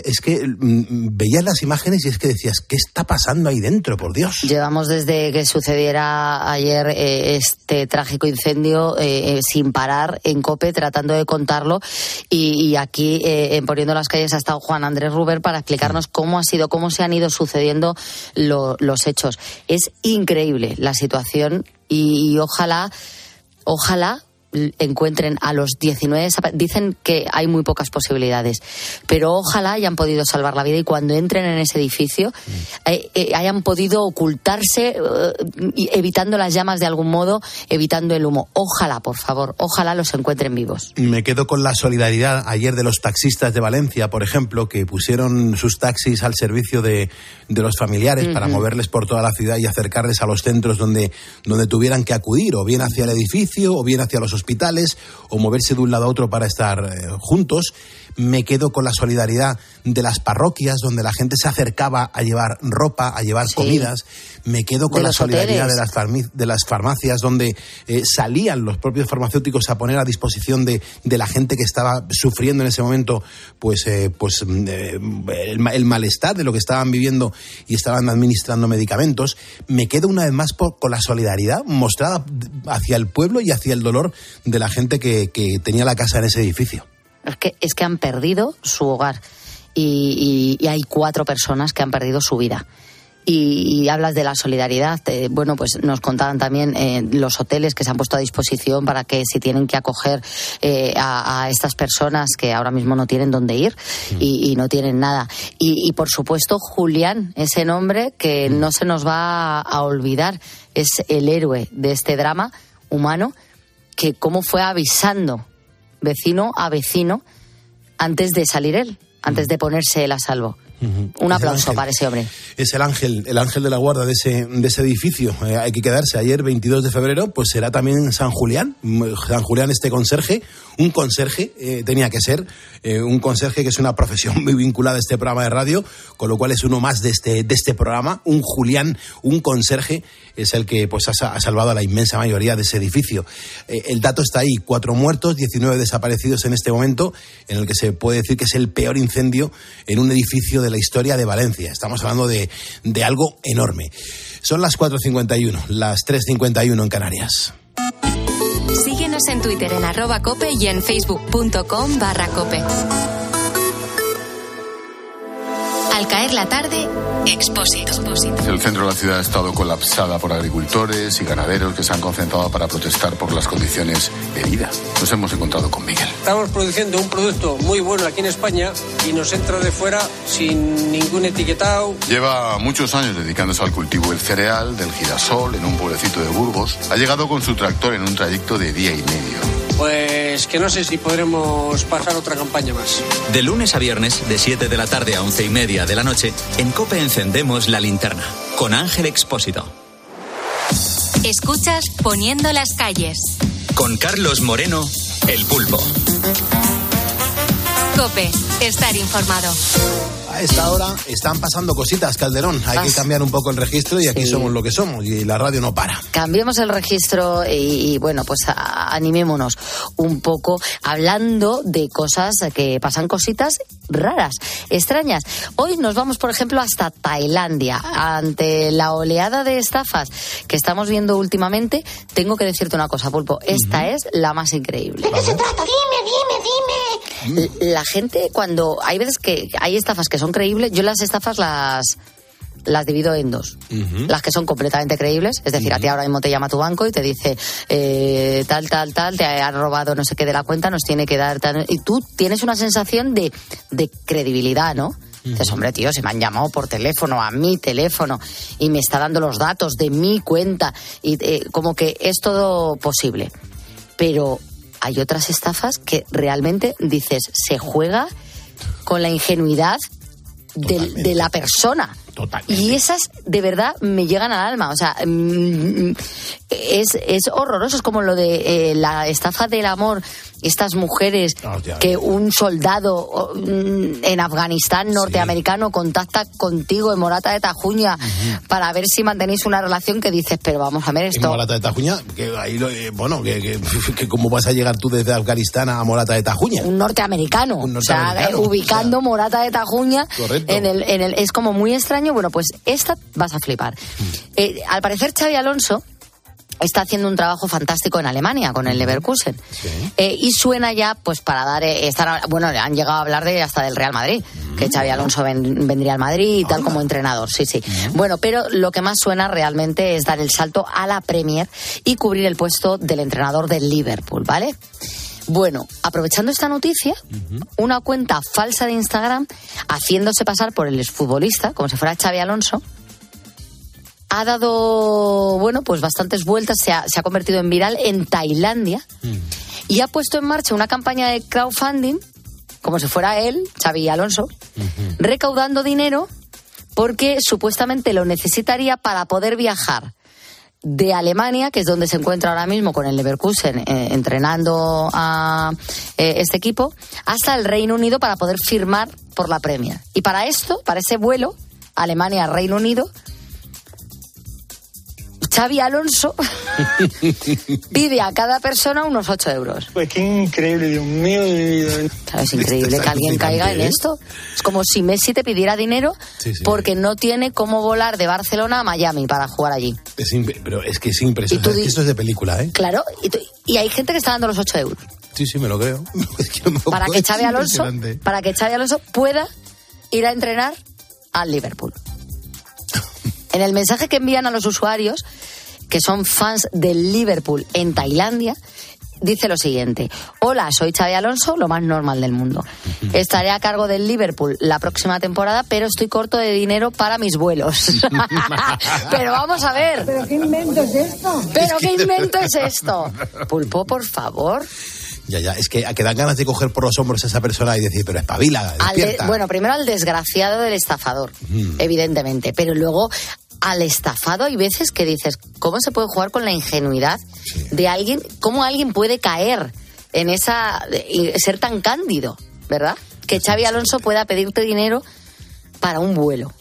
Es que mm, veías las imágenes y es que decías, ¿qué está pasando ahí dentro, por Dios? Llevamos desde que sucediera ayer eh, este trágico incendio eh, eh, sin parar en COPE tratando de contarlo y, aquí en Poniendo las Calles ha estado Juan Andrés Ruber para explicarnos cómo ha sido, cómo se han ido sucediendo los hechos. Es increíble la situación y ojalá, ojalá encuentren a los 19 dicen que hay muy pocas posibilidades pero ojalá hayan podido salvar la vida y cuando entren en ese edificio eh, eh, hayan podido ocultarse eh, evitando las llamas de algún modo evitando el humo. Ojalá por favor ojalá los encuentren vivos. Me quedo con la solidaridad ayer de los taxistas de Valencia por ejemplo que pusieron sus taxis al servicio de, de los familiares para moverles por toda la ciudad y acercarles a los centros donde donde tuvieran que acudir o bien hacia el edificio o bien hacia los hospitales o moverse de un lado a otro para estar eh, juntos. Me quedo con la solidaridad de las parroquias donde la gente se acercaba a llevar ropa, a llevar comidas. Me quedo con la solidaridad de las, de las, farmacias donde eh, salían los propios farmacéuticos a poner a disposición de, de, la gente que estaba sufriendo en ese momento pues, eh, pues mm, el, el, malestar de lo que estaban viviendo y estaban administrando medicamentos. Me quedo una vez más con la solidaridad mostrada hacia el pueblo y hacia el dolor de la gente que, tenía la casa en ese edificio. Es que, es que han perdido su hogar y, hay cuatro personas que han perdido su vida. Y, hablas de la solidaridad. bueno, pues nos contaban también eh, los hoteles que se han puesto a disposición para que si tienen que acoger eh, a, estas personas que ahora mismo no tienen dónde ir y, no tienen nada. Y, por supuesto, Julián, ese nombre que no se nos va a olvidar, es el héroe de este drama humano que cómo fue avisando vecino a vecino antes de salir él, antes de ponerse él a salvo. Un aplauso para ese hombre. Es el ángel, el ángel de la guarda de ese, de ese edificio. Eh, hay que quedarse. Ayer, 22 de febrero, pues será también San Julián. San Julián, este conserje, un conserje, eh, tenía que ser, eh, un conserje que es una profesión muy vinculada a este programa de radio, con lo cual es uno más de este, de este programa. Un Julián, un conserje, es el que pues, ha, salvado a la inmensa mayoría de ese edificio. el dato está ahí: cuatro muertos, 19 desaparecidos en este momento, en el que se puede decir que es el peor incendio en un edificio de la historia de Valencia. Estamos hablando de, de algo enorme. Son las 4.51, las 3.51 en Canarias. Síguenos en Twitter en arroba cope y en facebook.com barra cope. Al caer la tarde, Expósito. El centro de la ciudad ha estado colapsada por agricultores y ganaderos que se han concentrado para protestar por las condiciones de vida. Nos hemos encontrado con Miguel. Estamos produciendo un producto muy bueno aquí en España y nos entra de fuera sin ningún etiquetado. Lleva muchos años dedicándose al cultivo del cereal, del girasol, en un pueblecito de Burgos. Ha llegado con su tractor en un trayecto de día y medio pues que no sé si podremos pasar otra campaña más. De lunes a viernes, de 7 de la tarde a 11 y media de la noche, en COPE encendemos la linterna con Ángel Expósito. Escuchas Poniendo las calles. Con Carlos Moreno, el pulpo. COPE, estar informado a esta hora están pasando cositas, Calderón. Hay que cambiar un poco el registro y aquí somos lo que somos y la radio no para. Cambiemos el registro y, bueno, pues animémonos un poco hablando de cosas que pasan cositas raras, extrañas. Hoy nos vamos, por ejemplo, hasta Tailandia. Ante la oleada de estafas que estamos viendo últimamente, tengo que decirte una cosa, Pulpo. Esta es la más increíble. ¿De qué se trata? Dime, dime, dime. La gente, cuando hay veces que hay estafas que son creíbles, yo las estafas las las divido en dos. Las que son completamente creíbles, es decir, a ti ahora mismo te llama tu banco y te dice eh, tal, tal, tal, te ha robado no sé qué de la cuenta, nos tiene que dar tal. Y tú tienes una sensación de, de credibilidad, ¿no? Dices, hombre, tío, se me han llamado por teléfono, a mi teléfono, y me está dando los datos de mi cuenta, y eh, como que es todo posible. Pero hay otras estafas que realmente dices, se juega con la ingenuidad de, la persona. Y esas de verdad me llegan al alma. O sea, mm, es, es horroroso. Es como lo de eh, la estafa del amor. Estas mujeres Ah, que un soldado mm, en Afganistán norteamericano contacta contigo en Morata de Tajuña para ver si mantenéis una relación que dices, pero vamos a ver En esto. Morata de Tajuña, que ahí lo- eh, bueno, que, que- <laughs> que cómo vas a llegar tú desde Afganistán a Morata de Tajuña. un norteamericano, Un o sea, eh, ubicando Morata de Tajuña Correcto. en el, en el es como muy extraño. Bueno, pues esta vas a flipar. Mm. Eh, al parecer Xavi Alonso está haciendo un trabajo fantástico en Alemania con el Leverkusen. Eh, y suena ya pues para dar eh, estar bueno han llegado a hablar de hasta del Real Madrid que Xavi Alonso ven- vendría al Madrid y tal como entrenador sí sí. Bueno pero lo que más suena realmente es dar el salto a la Premier y cubrir el puesto del entrenador del Liverpool vale bueno, aprovechando esta noticia, una cuenta falsa de Instagram, haciéndose pasar por el exfutbolista, como si fuera Xavi Alonso, ha dado, bueno, pues bastantes vueltas, se ha, se ha convertido en viral en Tailandia y ha puesto en marcha una campaña de crowdfunding, como si fuera él, Xavi Alonso, recaudando dinero porque supuestamente lo necesitaría para poder viajar de Alemania, que es donde se encuentra ahora mismo con el Leverkusen eh, entrenando a eh, este equipo, hasta el Reino Unido para poder firmar por la Premier. Y para esto, para ese vuelo, Alemania-Reino Unido, Xavi Alonso <laughs> pide a cada persona unos 8 euros. Pues qué increíble, Dios mío de vida. Es increíble que alguien caiga en ¿eh? esto. Es como si Messi te pidiera dinero Sí, sí. porque no tiene cómo volar de Barcelona a Miami para jugar allí. Es pero es que es impresionante. Di- esto es de película, ¿eh? Claro, y, tú- y hay gente que está dando los 8 euros. Sí, sí, me lo creo. <laughs> Es que no me lo para puedo- que Xavi es Alonso, impresionante. para que Xavi Alonso pueda ir a entrenar al Liverpool. En el mensaje que envían a los usuarios, que son fans del Liverpool en Tailandia, dice lo siguiente: Hola, soy Xavi Alonso, lo más normal del mundo. Estaré a cargo del Liverpool la próxima temporada, pero estoy corto de dinero para mis vuelos. <laughs> pero vamos a ver. ¿Pero qué invento es esto? ¿Pero qué invento es esto? <laughs> Pulpo, por favor. Ya, ya, es que, que dan ganas de coger por los hombros a esa persona y decir, pero espabila, Al de- despierta. bueno, primero al desgraciado del estafador, Mm. evidentemente, pero luego al estafado hay veces que dices, ¿cómo se puede jugar con la ingenuidad de alguien? ¿Cómo alguien puede caer en esa y ser tan cándido, verdad? Que Xavi Alonso pueda pedirte dinero para un vuelo.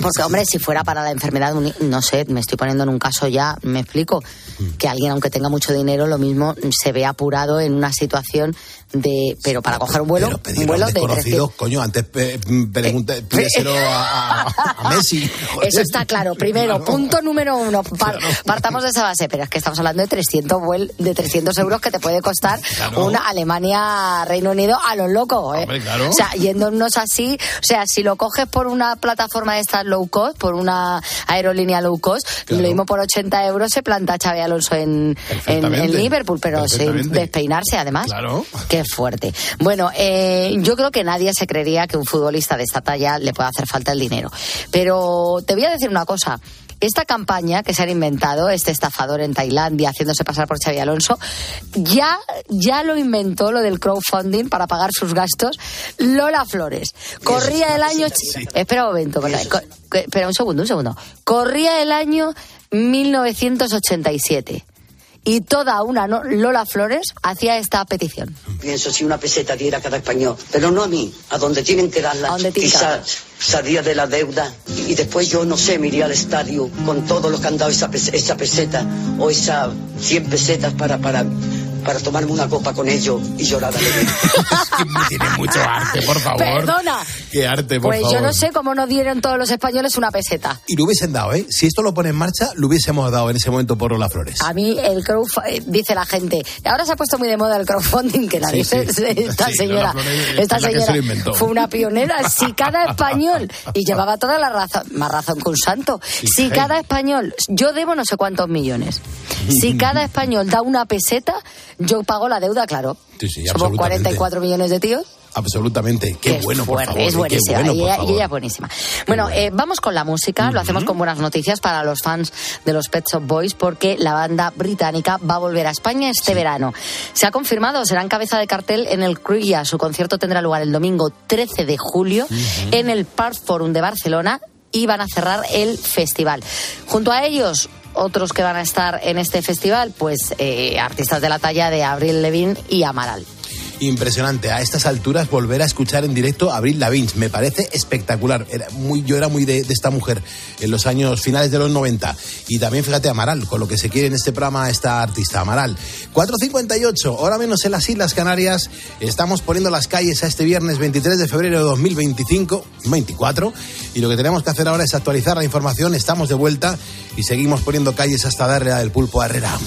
Porque, hombre, si fuera para la enfermedad, no sé, me estoy poniendo en un caso ya, me explico, Mm. que alguien, aunque tenga mucho dinero, lo mismo se ve apurado en una situación de. Pero para coger un vuelo, un Pedir a vuelo un de desconocido, 300. coño, antes eh, pregunte, pídeselo a, a- a Messi. <laughs> joder. Eso está claro. Primero, punto número uno. par- partamos de esa base, pero es que estamos hablando de 300, vuel- de 300 euros que te puede costar Claro. una Alemania-Reino Unido a lo loco. ¿eh? Hombre, claro. O sea, yéndonos así, o sea, si lo coges por una plataforma de estas low cost, por una aerolínea low cost, lo mismo por 80 euros se planta Xavi Alonso en, en, en Liverpool, pero sin despeinarse además. Claro. Qué fuerte. Bueno, eh, yo creo que nadie se creería que un futbolista de esta talla le pueda hacer falta el dinero. Pero te voy a decir una cosa. Esta campaña que se han inventado, este estafador en Tailandia haciéndose pasar por Xavi Alonso, ya, ya lo inventó lo del crowdfunding para pagar sus gastos Lola Flores. Corría el año... Espera un momento, espera un segundo, un segundo. Corría el año 1987 y toda una no- Lola Flores hacía esta petición. Pienso si una peseta diera cada español, pero no a mí, a donde tienen que darla. Quizás salía de la deuda y, después yo, no sé, me iría al estadio con todo lo que han dado esa, pes- esa peseta o esas 100 pesetas para, para, para tomarme una copa con ellos y llorar alegría. <laughs> Tiene mucho arte, por favor. Perdona. Qué arte, por Pues favor. yo no sé cómo no dieron todos los españoles una peseta. Y lo hubiesen dado, ¿eh? Si esto lo pone en marcha, lo hubiésemos dado en ese momento por Lola Flores. A mí el crowdfunding, dice la gente, ahora se ha puesto muy de moda el crowdfunding, que Sí, sí. se- <laughs> esta Sí, señora, Flores esta la se señora fue una pionera. Si cada <laughs> español, y llevaba toda la razón, más razón que un santo, si cada español, yo debo no sé cuántos millones, si cada español da una peseta, yo pago la deuda, claro. Sí, sí, Somos absolutamente. 44 millones de tíos. Absolutamente. Qué, bueno, fuerte, por favor. es ¿eh? buenísima. Qué bueno, y, ella, y ella es buenísima. Bueno, eh, vamos con la música. Lo hacemos con buenas noticias para los fans de los Pet Shop Boys porque la banda británica va a volver a España este verano. Se ha confirmado, será en cabeza de cartel en el Cruilla. Su concierto tendrá lugar el domingo 13 de julio en el Park Forum de Barcelona y van a cerrar el festival. Junto a ellos, Otros que van a estar en este festival, pues eh, artistas de la talla de Abril Levin y Amaral impresionante. A estas alturas volver a escuchar en directo a Abril Lavigne me parece espectacular. Era muy, yo era muy de, esta mujer en los años finales de los 90. Y también fíjate Amaral, con lo que se quiere en este programa esta artista, Amaral. 4.58, hora menos en las Islas Canarias. Estamos poniendo las calles a este viernes 23 de febrero de 2025, 24. Y lo que tenemos que hacer ahora es actualizar la información. Estamos de vuelta y seguimos poniendo calles hasta darle del pulpo a Herrera.